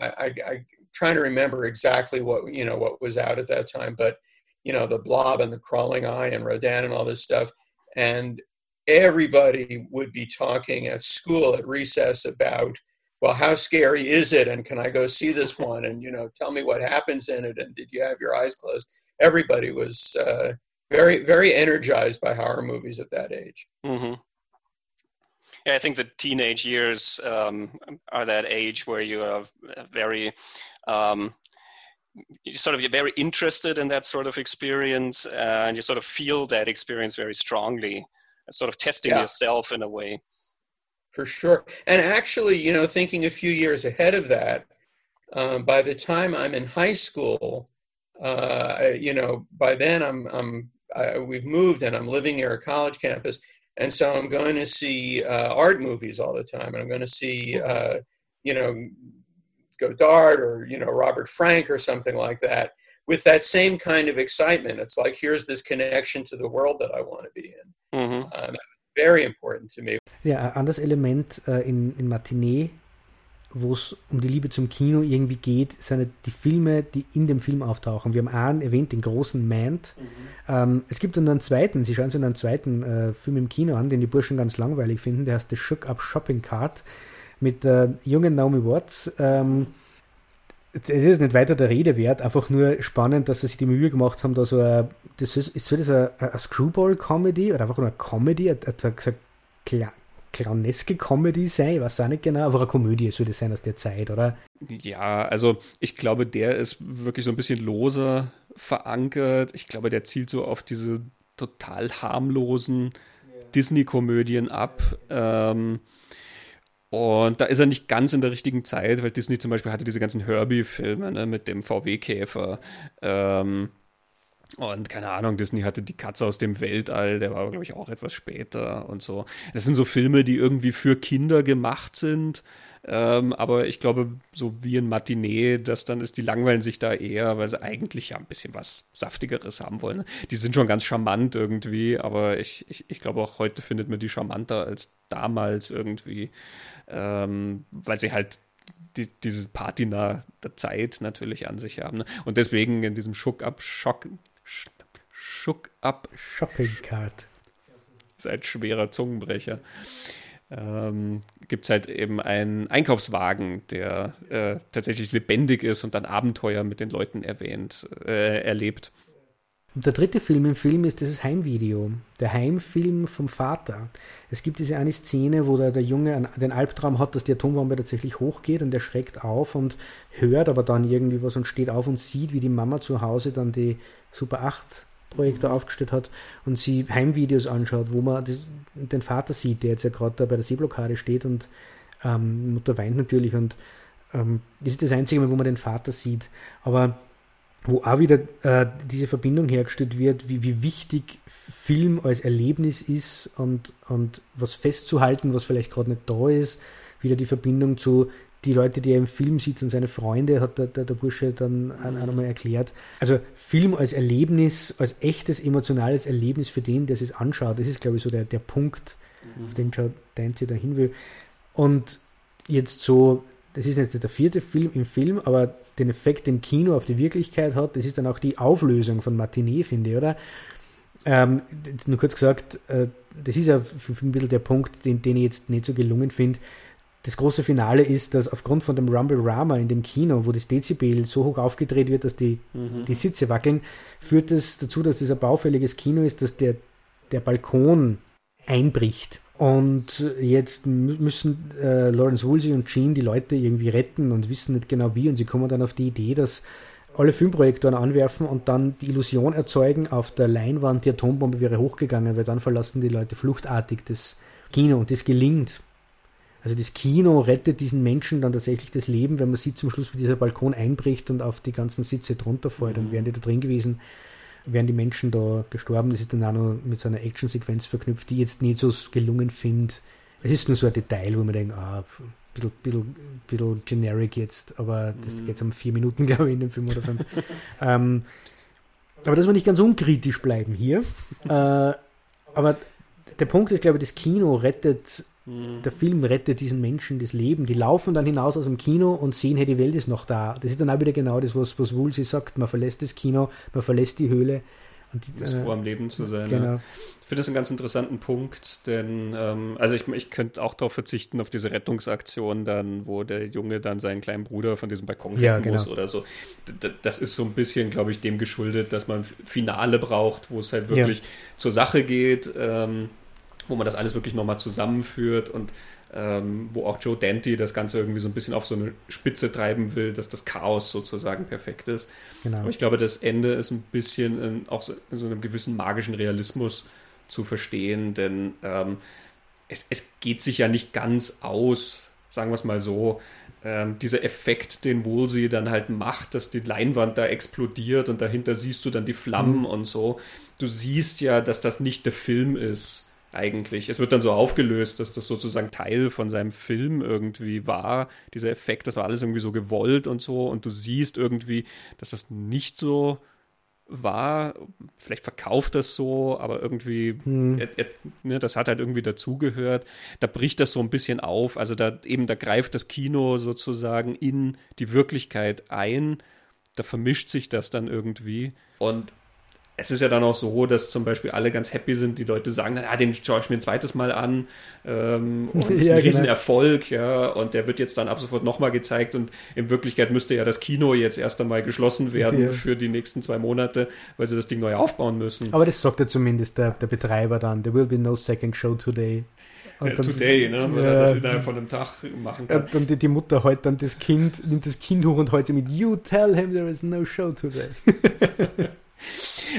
I, I, I trying to remember exactly what you know what was out at that time. But you know, the Blob and the Crawling Eye and Rodan and all this stuff, and everybody would be talking at school at recess about well, how scary is it? And can I go see this one? And, you know, tell me what happens in it. And did you have your eyes closed? Everybody was uh, very, very energized by horror movies at that age. Mm-hmm. Yeah, I think the teenage years um, are that age where you are very, um, you sort of you're very interested in that sort of experience, uh, and you sort of feel that experience very strongly, sort of testing yeah. yourself in a way for sure. And actually, you know, thinking a few years ahead of that, um, by the time I'm in high school, uh, you know, by then I'm, I'm I, we've moved and I'm living near a college campus, and so I'm going to see uh, art movies all the time, and I'm going to see, uh, you know, Godard or you know Robert Frank or something like that, with that same kind of excitement. It's like here's this connection to the world that I want to be in. Mm-hmm. Uh, very important to me. Ja, ein anderes Element äh, in, in Matinee, wo es um die Liebe zum Kino irgendwie geht, sind die Filme, die in dem Film auftauchen. Wir haben einen erwähnt, den großen Mant. Mhm. Ähm, es gibt dann einen zweiten, Sie schauen sich einen zweiten äh, Film im Kino an, den die Burschen ganz langweilig finden, der heißt The Shook Up Shopping Cart mit der jungen Naomi Watts. Ähm, das ist nicht weiter der Rede wert, einfach nur spannend, dass sie sich die Mühe gemacht haben, da so ein, das ist, ist so das eine, eine Screwball-Comedy oder einfach nur eine Comedy, eine, eine, eine clowneske Comedy sein, ich weiß auch nicht genau, aber eine Komödie soll das sein aus der Zeit, oder? Ja, also ich glaube, der ist wirklich so ein bisschen loser verankert. Ich glaube, der zielt so auf diese total harmlosen. Disney-Komödien ab. Ähm, und da ist er nicht ganz in der richtigen Zeit, weil Disney zum Beispiel hatte diese ganzen Herbie-Filme ne, mit dem VW-Käfer. Ähm, Und keine Ahnung, Disney hatte die Katze aus dem Weltall, der war, glaube ich, auch etwas später und so. Das sind so Filme, die irgendwie für Kinder gemacht sind. Ähm, aber ich glaube, so wie in Matinee, das dann ist, die langweilen sich da eher, weil sie eigentlich ja ein bisschen was Saftigeres haben wollen. Die sind schon ganz charmant irgendwie, aber ich, ich, ich glaube auch heute findet man die charmanter als damals irgendwie, ähm, weil sie halt die, diese Patina der Zeit natürlich an sich haben. Ne? Und deswegen in diesem Schuck-up, Schock, Schuck-up Shopping Card. Ist ein schwerer Zungenbrecher ähm, gibt es halt eben einen Einkaufswagen, der äh, tatsächlich lebendig ist und dann Abenteuer mit den Leuten erwähnt, äh, erlebt. Und der dritte Film im Film ist dieses Heimvideo, der Heimfilm vom Vater. Es gibt diese eine Szene, wo der, der Junge den Albtraum hat, dass die Atombombe tatsächlich hochgeht und er schreckt auf und hört aber dann irgendwie was und steht auf und sieht, wie die Mama zu Hause dann die Super 8 Projektor aufgestellt hat und sie Heimvideos anschaut, wo man das, den Vater sieht, der jetzt ja gerade da bei der Seeblockade steht und ähm, Mutter weint natürlich und ähm, das ist das einzige Mal, wo man den Vater sieht. Aber wo auch wieder äh, diese Verbindung hergestellt wird, wie, wie wichtig Film als Erlebnis ist und, und was festzuhalten, was vielleicht gerade nicht da ist, wieder die Verbindung zu die Leute, die im Film sitzen, seine Freunde, hat der, der, der Bursche dann auch nochmal erklärt. Also Film als Erlebnis, als echtes emotionales Erlebnis für den, der es anschaut, das ist, glaube ich, so der, der Punkt, mhm. auf den Dante da hin will. Und jetzt so, das ist jetzt der vierte Film im Film, aber den Effekt, den Kino auf die Wirklichkeit hat, das ist dann auch die Auflösung von Matinee, finde ich, oder? Ähm, nur kurz gesagt, äh, das ist ja ein bisschen der Punkt, den, den ich jetzt nicht so gelungen finde das große Finale ist, dass aufgrund von dem Rumble Rama in dem Kino, wo das Dezibel so hoch aufgedreht wird, dass die, mhm. die Sitze wackeln, führt es das dazu, dass das ein baufälliges Kino ist, dass der, der Balkon einbricht. Und jetzt müssen äh, Lawrence Woolsey und Gene die Leute irgendwie retten und wissen nicht genau wie. Und sie kommen dann auf die Idee, dass alle Filmprojektoren anwerfen und dann die Illusion erzeugen, auf der Leinwand die Atombombe wäre hochgegangen, weil dann verlassen die Leute fluchtartig das Kino und das gelingt. Also das Kino rettet diesen Menschen dann tatsächlich das Leben, wenn man sieht zum Schluss, wie dieser Balkon einbricht und auf die ganzen Sitze drunter fällt. Mhm. Und wären die da drin gewesen, wären die Menschen da gestorben. Das ist dann auch noch mit so einer Actionsequenz verknüpft, die ich jetzt nicht so gelungen finde. Es ist nur so ein Detail, wo man denkt, ah, ein bisschen, bisschen, bisschen generic jetzt, aber das mhm. geht um vier Minuten, glaube ich, in dem Film oder fünf. ähm, aber dass wir nicht ganz unkritisch bleiben hier. äh, aber der Punkt ist, glaube ich, das Kino rettet der Film rettet diesen Menschen das Leben. Die laufen dann hinaus aus dem Kino und sehen, hey, die Welt ist noch da. Das ist dann auch wieder genau das, was, was Woolsey sagt. Man verlässt das Kino, man verlässt die Höhle. Und die, ist äh, vor am Leben zu sein. Genau. Ja. Ich finde das einen ganz interessanten Punkt, denn ähm, also ich, ich könnte auch darauf verzichten, auf diese Rettungsaktion dann, wo der Junge dann seinen kleinen Bruder von diesem Balkon ja, genau. muss oder so. D das ist so ein bisschen, glaube ich, dem geschuldet, dass man Finale braucht, wo es halt wirklich ja. zur Sache geht. Ähm, wo man das alles wirklich nochmal zusammenführt und ähm, wo auch Joe Dante das Ganze irgendwie so ein bisschen auf so eine Spitze treiben will, dass das Chaos sozusagen perfekt ist. Genau. Aber ich glaube, das Ende ist ein bisschen in, auch so, in so einem gewissen magischen Realismus zu verstehen, denn ähm, es, es geht sich ja nicht ganz aus, sagen wir es mal so, ähm, dieser Effekt, den Woolsey dann halt macht, dass die Leinwand da explodiert und dahinter siehst du dann die Flammen mhm. und so. Du siehst ja, dass das nicht der Film ist eigentlich. Es wird dann so aufgelöst, dass das sozusagen Teil von seinem Film irgendwie war. Dieser Effekt, das war alles irgendwie so gewollt und so. Und du siehst irgendwie, dass das nicht so war. Vielleicht verkauft das so, aber irgendwie, hm. er, er, ne, das hat halt irgendwie dazugehört. Da bricht das so ein bisschen auf. Also da eben, da greift das Kino sozusagen in die Wirklichkeit ein. Da vermischt sich das dann irgendwie. Und es ist ja dann auch so, dass zum Beispiel alle ganz happy sind, die Leute sagen, ah, den schaue ich mir ein zweites Mal an ähm, und ist ja, ein genau. Riesenerfolg, ja, und der wird jetzt dann ab sofort nochmal gezeigt und in Wirklichkeit müsste ja das Kino jetzt erst einmal geschlossen werden ja. für die nächsten zwei Monate, weil sie das Ding neu aufbauen müssen. Aber das sagt ja zumindest der, der Betreiber dann, there will be no second show today. Und ja, today, ne? Weil ja, das innerhalb von einem Tag machen kann. Und die, die Mutter heute dann das Kind, nimmt das Kind hoch und heute mit You tell him there is no show today.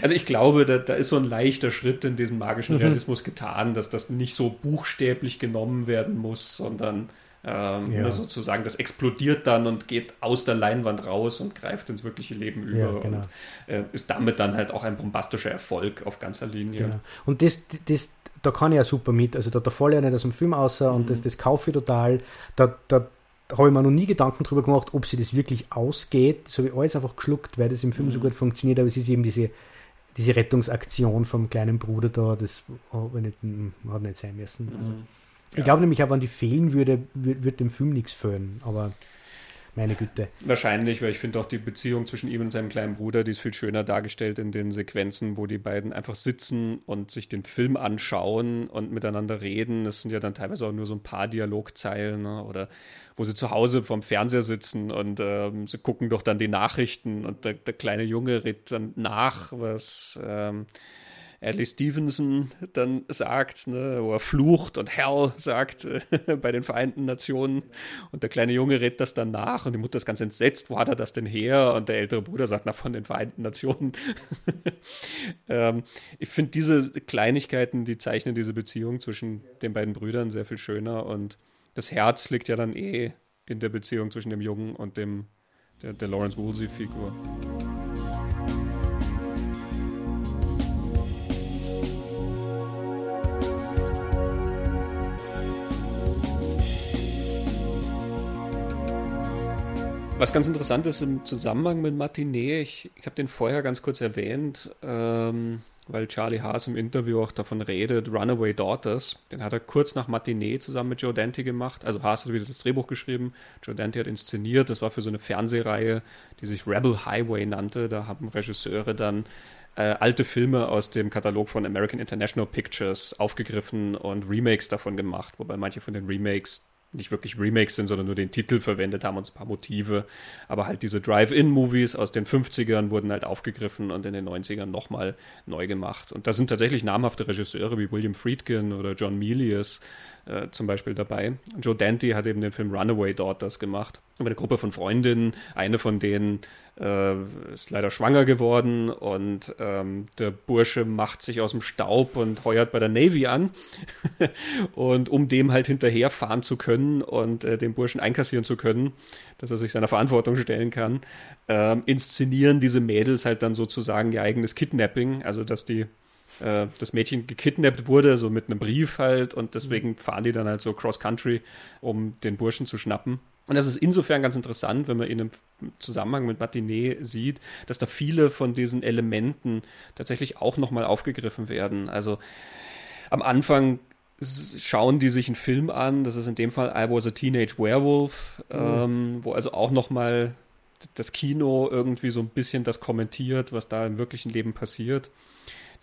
Also ich glaube, da, da, ist so ein leichter Schritt in diesen magischen mhm. Realismus getan, dass das nicht so buchstäblich genommen werden muss, sondern Ähm, ja. Ne, sozusagen, das explodiert dann und geht aus der Leinwand raus und greift ins wirkliche Leben über ja, genau. und äh, ist damit dann halt auch ein bombastischer Erfolg auf ganzer Linie. Genau. Und das, das, da kann ich ja super mit. Also da, da falle ich ja nicht aus dem Film außer und mhm. das, das kaufe ich total. Da, da, habe ich mir noch nie Gedanken darüber gemacht, ob sie das wirklich ausgeht. Das habe ich alles einfach geschluckt, weil das im Film mhm. so gut funktioniert, aber es ist eben diese, diese Rettungsaktion vom kleinen Bruder da, das hat nicht, hat nicht sein müssen. Also. Mhm. Ich glaube nämlich auch, wenn die fehlen würde, würde dem Film nichts fehlen. Aber meine Güte. Wahrscheinlich, weil ich finde auch die Beziehung zwischen ihm und seinem kleinen Bruder, die ist viel schöner dargestellt in den Sequenzen, wo die beiden einfach sitzen und sich den Film anschauen und miteinander reden. Das sind ja dann teilweise auch nur so ein paar Dialogzeilen ne? oder wo sie zu Hause vorm Fernseher sitzen und ähm, sie gucken doch dann die Nachrichten und der, der kleine Junge redet dann nach, was ähm, Adley Stevenson dann sagt, ne, wo er flucht und Hell sagt äh, bei den Vereinten Nationen. Und der kleine Junge redet das dann nach und die Mutter ist ganz entsetzt, wo hat er das denn her? Und der ältere Bruder sagt, na, von den Vereinten Nationen. ähm, ich finde diese Kleinigkeiten, die zeichnen diese Beziehung zwischen den beiden Brüdern sehr viel schöner und das Herz liegt ja dann eh in der Beziehung zwischen dem Jungen und dem der, der Lawrence Woolsey-Figur. Was ganz interessant ist im Zusammenhang mit Matinee, ich, ich habe den vorher ganz kurz erwähnt, ähm, weil Charlie Haas im Interview auch davon redet, Runaway Daughters. Den hat er kurz nach Matinee zusammen mit Joe Dante gemacht. Also Haas hat wieder das Drehbuch geschrieben, Joe Dante hat inszeniert. Das war für so eine Fernsehreihe, die sich Rebel Highway nannte. Da haben Regisseure dann äh, alte Filme aus dem Katalog von American International Pictures aufgegriffen und Remakes davon gemacht, wobei manche von den Remakes nicht wirklich Remakes sind, sondern nur den Titel verwendet haben und ein paar Motive. Aber halt diese Drive-In-Movies aus den 50ern wurden halt aufgegriffen und in den 90ern nochmal neu gemacht. Und da sind tatsächlich namhafte Regisseure wie William Friedkin oder John Milius äh, zum Beispiel dabei. Joe Dante hat eben den Film Runaway Daughters gemacht. Über eine Gruppe von Freundinnen, eine von denen äh, ist leider schwanger geworden und ähm, der Bursche macht sich aus dem Staub und heuert bei der Navy an. und um dem halt hinterherfahren zu können und äh, den Burschen einkassieren zu können, dass er sich seiner Verantwortung stellen kann, äh, inszenieren diese Mädels halt dann sozusagen ihr eigenes Kidnapping, also dass die äh, das Mädchen gekidnappt wurde, so mit einem Brief halt, und deswegen fahren die dann halt so cross-country, um den Burschen zu schnappen. Und das ist insofern ganz interessant, wenn man in einem Zusammenhang mit Matinee sieht, dass da viele von diesen Elementen tatsächlich auch nochmal aufgegriffen werden. Also am Anfang schauen die sich einen Film an, das ist in dem Fall I Was a Teenage Werewolf, mhm. ähm, wo also auch nochmal das Kino irgendwie so ein bisschen das kommentiert, was da im wirklichen Leben passiert.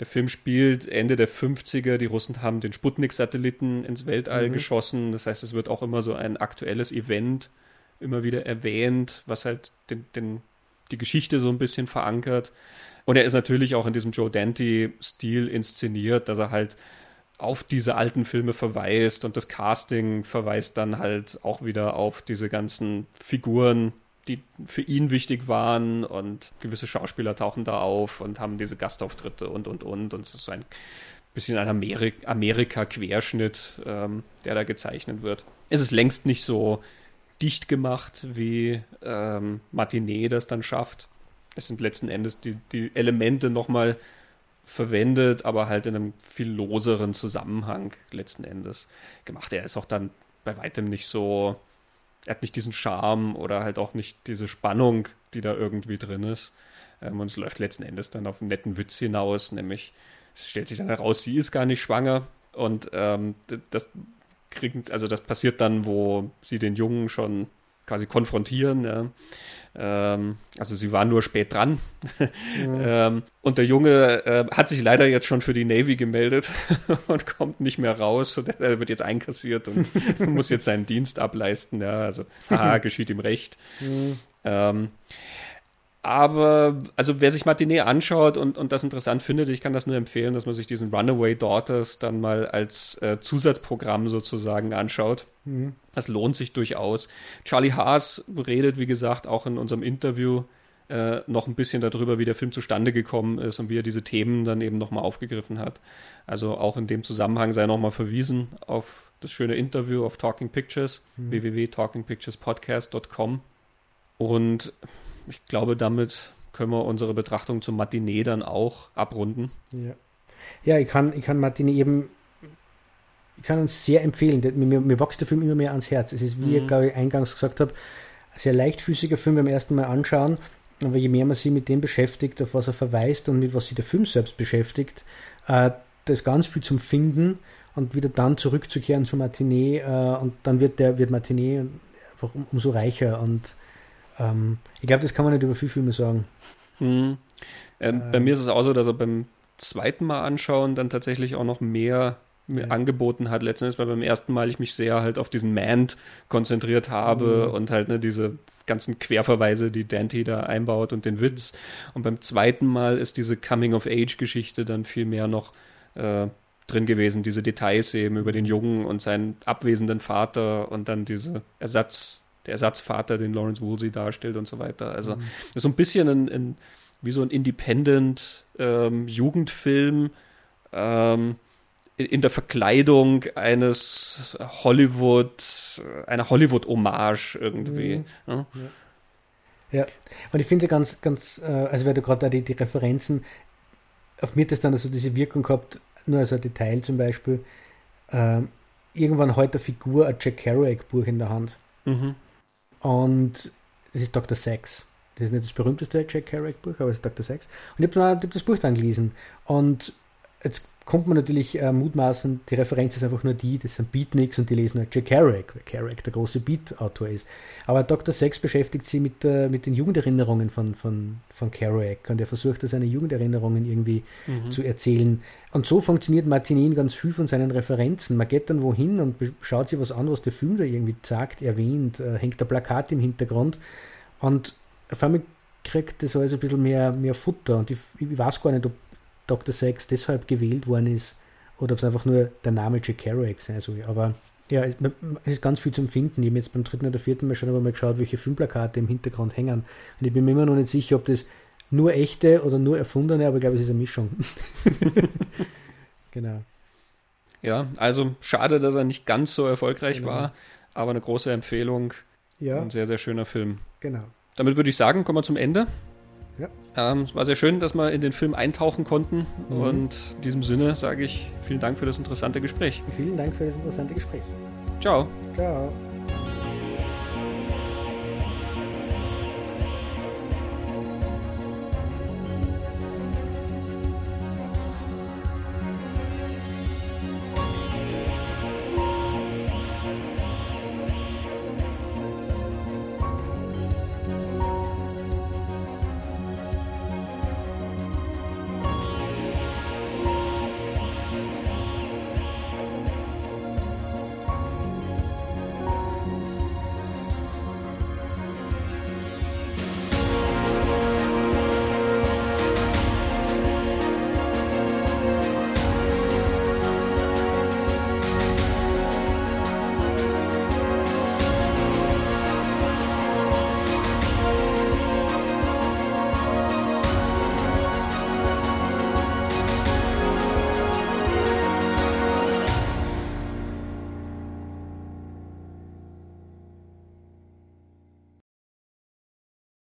Der Film spielt Ende der 50er. Die Russen haben den Sputnik-Satelliten ins Weltall mhm. geschossen. Das heißt, es wird auch immer so ein aktuelles Event immer wieder erwähnt, was halt den, den, die Geschichte so ein bisschen verankert. Und er ist natürlich auch in diesem Joe Dante-Stil inszeniert, dass er halt auf diese alten Filme verweist und das Casting verweist dann halt auch wieder auf diese ganzen Figuren, die für ihn wichtig waren und gewisse Schauspieler tauchen da auf und haben diese Gastauftritte und und und und es ist so ein bisschen ein Amerik Amerika-Querschnitt, ähm, der da gezeichnet wird. Es ist längst nicht so dicht gemacht, wie ähm, Matinee das dann schafft. Es sind letzten Endes die, die Elemente nochmal verwendet, aber halt in einem viel loseren Zusammenhang letzten Endes gemacht. Er ist auch dann bei weitem nicht so er hat nicht diesen Charme oder halt auch nicht diese Spannung, die da irgendwie drin ist. Ähm, und es läuft letzten Endes dann auf einen netten Witz hinaus, nämlich es stellt sich dann heraus, sie ist gar nicht schwanger. Und ähm, das kriegen, also das passiert dann, wo sie den Jungen schon quasi konfrontieren. Ja. Ähm, also sie war nur spät dran. Ja. ähm, und der Junge äh, hat sich leider jetzt schon für die Navy gemeldet und kommt nicht mehr raus. Und er wird jetzt einkassiert und muss jetzt seinen Dienst ableisten. Ja, also, haha, geschieht ihm recht. Mhm. Ähm, aber, also wer sich Matinee anschaut und, und das interessant findet, ich kann das nur empfehlen, dass man sich diesen Runaway Daughters dann mal als äh, Zusatzprogramm sozusagen anschaut. Mhm. Das lohnt sich durchaus. Charlie Haas redet, wie gesagt, auch in unserem Interview äh, noch ein bisschen darüber, wie der Film zustande gekommen ist und wie er diese Themen dann eben nochmal aufgegriffen hat. Also auch in dem Zusammenhang sei nochmal verwiesen auf das schöne Interview auf Talking Pictures, mhm. www.talkingpicturespodcast.com. Und ich glaube, damit können wir unsere Betrachtung zum Matinee dann auch abrunden. Ja, ja ich, kann, ich kann Matinee eben ich kann uns sehr empfehlen. Mir, mir wächst der Film immer mehr ans Herz. Es ist, wie mhm. ich glaube ich eingangs gesagt habe, ein sehr leichtfüßiger Film beim ersten Mal anschauen. Aber je mehr man sich mit dem beschäftigt, auf was er verweist und mit was sich der Film selbst beschäftigt, äh, da ist ganz viel zum Finden und wieder dann zurückzukehren zu Matinee äh, und dann wird der wird Matinee einfach um, umso reicher und ähm, ich glaube, das kann man nicht über viele Filme sagen. Mhm. Ähm, bei mir ist es auch so, dass er beim zweiten Mal anschauen dann tatsächlich auch noch mehr mir ja. angeboten hat. Letztendlich, weil beim ersten Mal ich mich sehr halt auf diesen Mand konzentriert habe mhm. und halt ne, diese ganzen Querverweise, die Dante da einbaut und den Witz. Und beim zweiten Mal ist diese Coming-of-Age-Geschichte dann viel mehr noch äh, drin gewesen, diese Details eben über den Jungen und seinen abwesenden Vater und dann diese Ersatz, der Ersatzvater, den Lawrence Woolsey darstellt und so weiter. Also mhm. ist so ein bisschen ein, ein, wie so ein Independent ähm, ähm, in der Verkleidung eines Hollywood, einer Hollywood-Hommage irgendwie. Mhm. Ja. ja. und ich finde ganz, ganz, äh, also weil du gerade da die, die Referenzen, auf mir hat das dann also diese Wirkung gehabt, nur als ein Detail zum Beispiel, äh, irgendwann heute eine Figur ein Jack Kerouac-Buch in der Hand. Mhm. Und das ist Dr. Sex. Das ist nicht das berühmteste Jack Kerouac-Buch, aber es ist Dr. Sex. Und ich habe hab das Buch dann gelesen. Und jetzt kommt man natürlich äh, mutmaßen, die Referenz ist einfach nur die, das sind Beatniks und die lesen halt Jack Kerouac, weil Kerouac der große Beat-Autor ist. Aber Dr. Sex beschäftigt sich mit, äh, mit den Jugenderinnerungen von, von, von Kerouac und er versucht, seine Jugenderinnerungen irgendwie mhm. zu erzählen. Und so funktioniert Martinin ganz viel von seinen Referenzen. Man geht dann wohin und schaut sich was an, was der Film da irgendwie sagt, erwähnt, äh, hängt ein Plakat im Hintergrund und auf einmal kriegt das alles ein bisschen mehr, mehr Futter und ich, ich weiß gar nicht, ob Dr. Sex deshalb gewählt worden ist oder ob es einfach nur der Name Jack Kerouac sein soll. Aber ja, es ist ganz viel zum Finden. Ich habe jetzt beim dritten oder vierten Mal schon aber mal geschaut, welche Filmplakate im Hintergrund hängen. Und ich bin mir immer noch nicht sicher, ob das nur echte oder nur erfundene, aber ich glaube, es ist eine Mischung. genau. Ja, also schade, dass er nicht ganz so erfolgreich genau. war, aber eine große Empfehlung. Ja. Ein sehr, sehr schöner Film. Genau. Damit würde ich sagen, kommen wir zum Ende. Ja. Ähm, es war sehr schön, dass wir in den Film eintauchen konnten. Mhm. Und in diesem Sinne sage ich vielen Dank für das interessante Gespräch. Vielen Dank für das interessante Gespräch. Ciao. Ciao.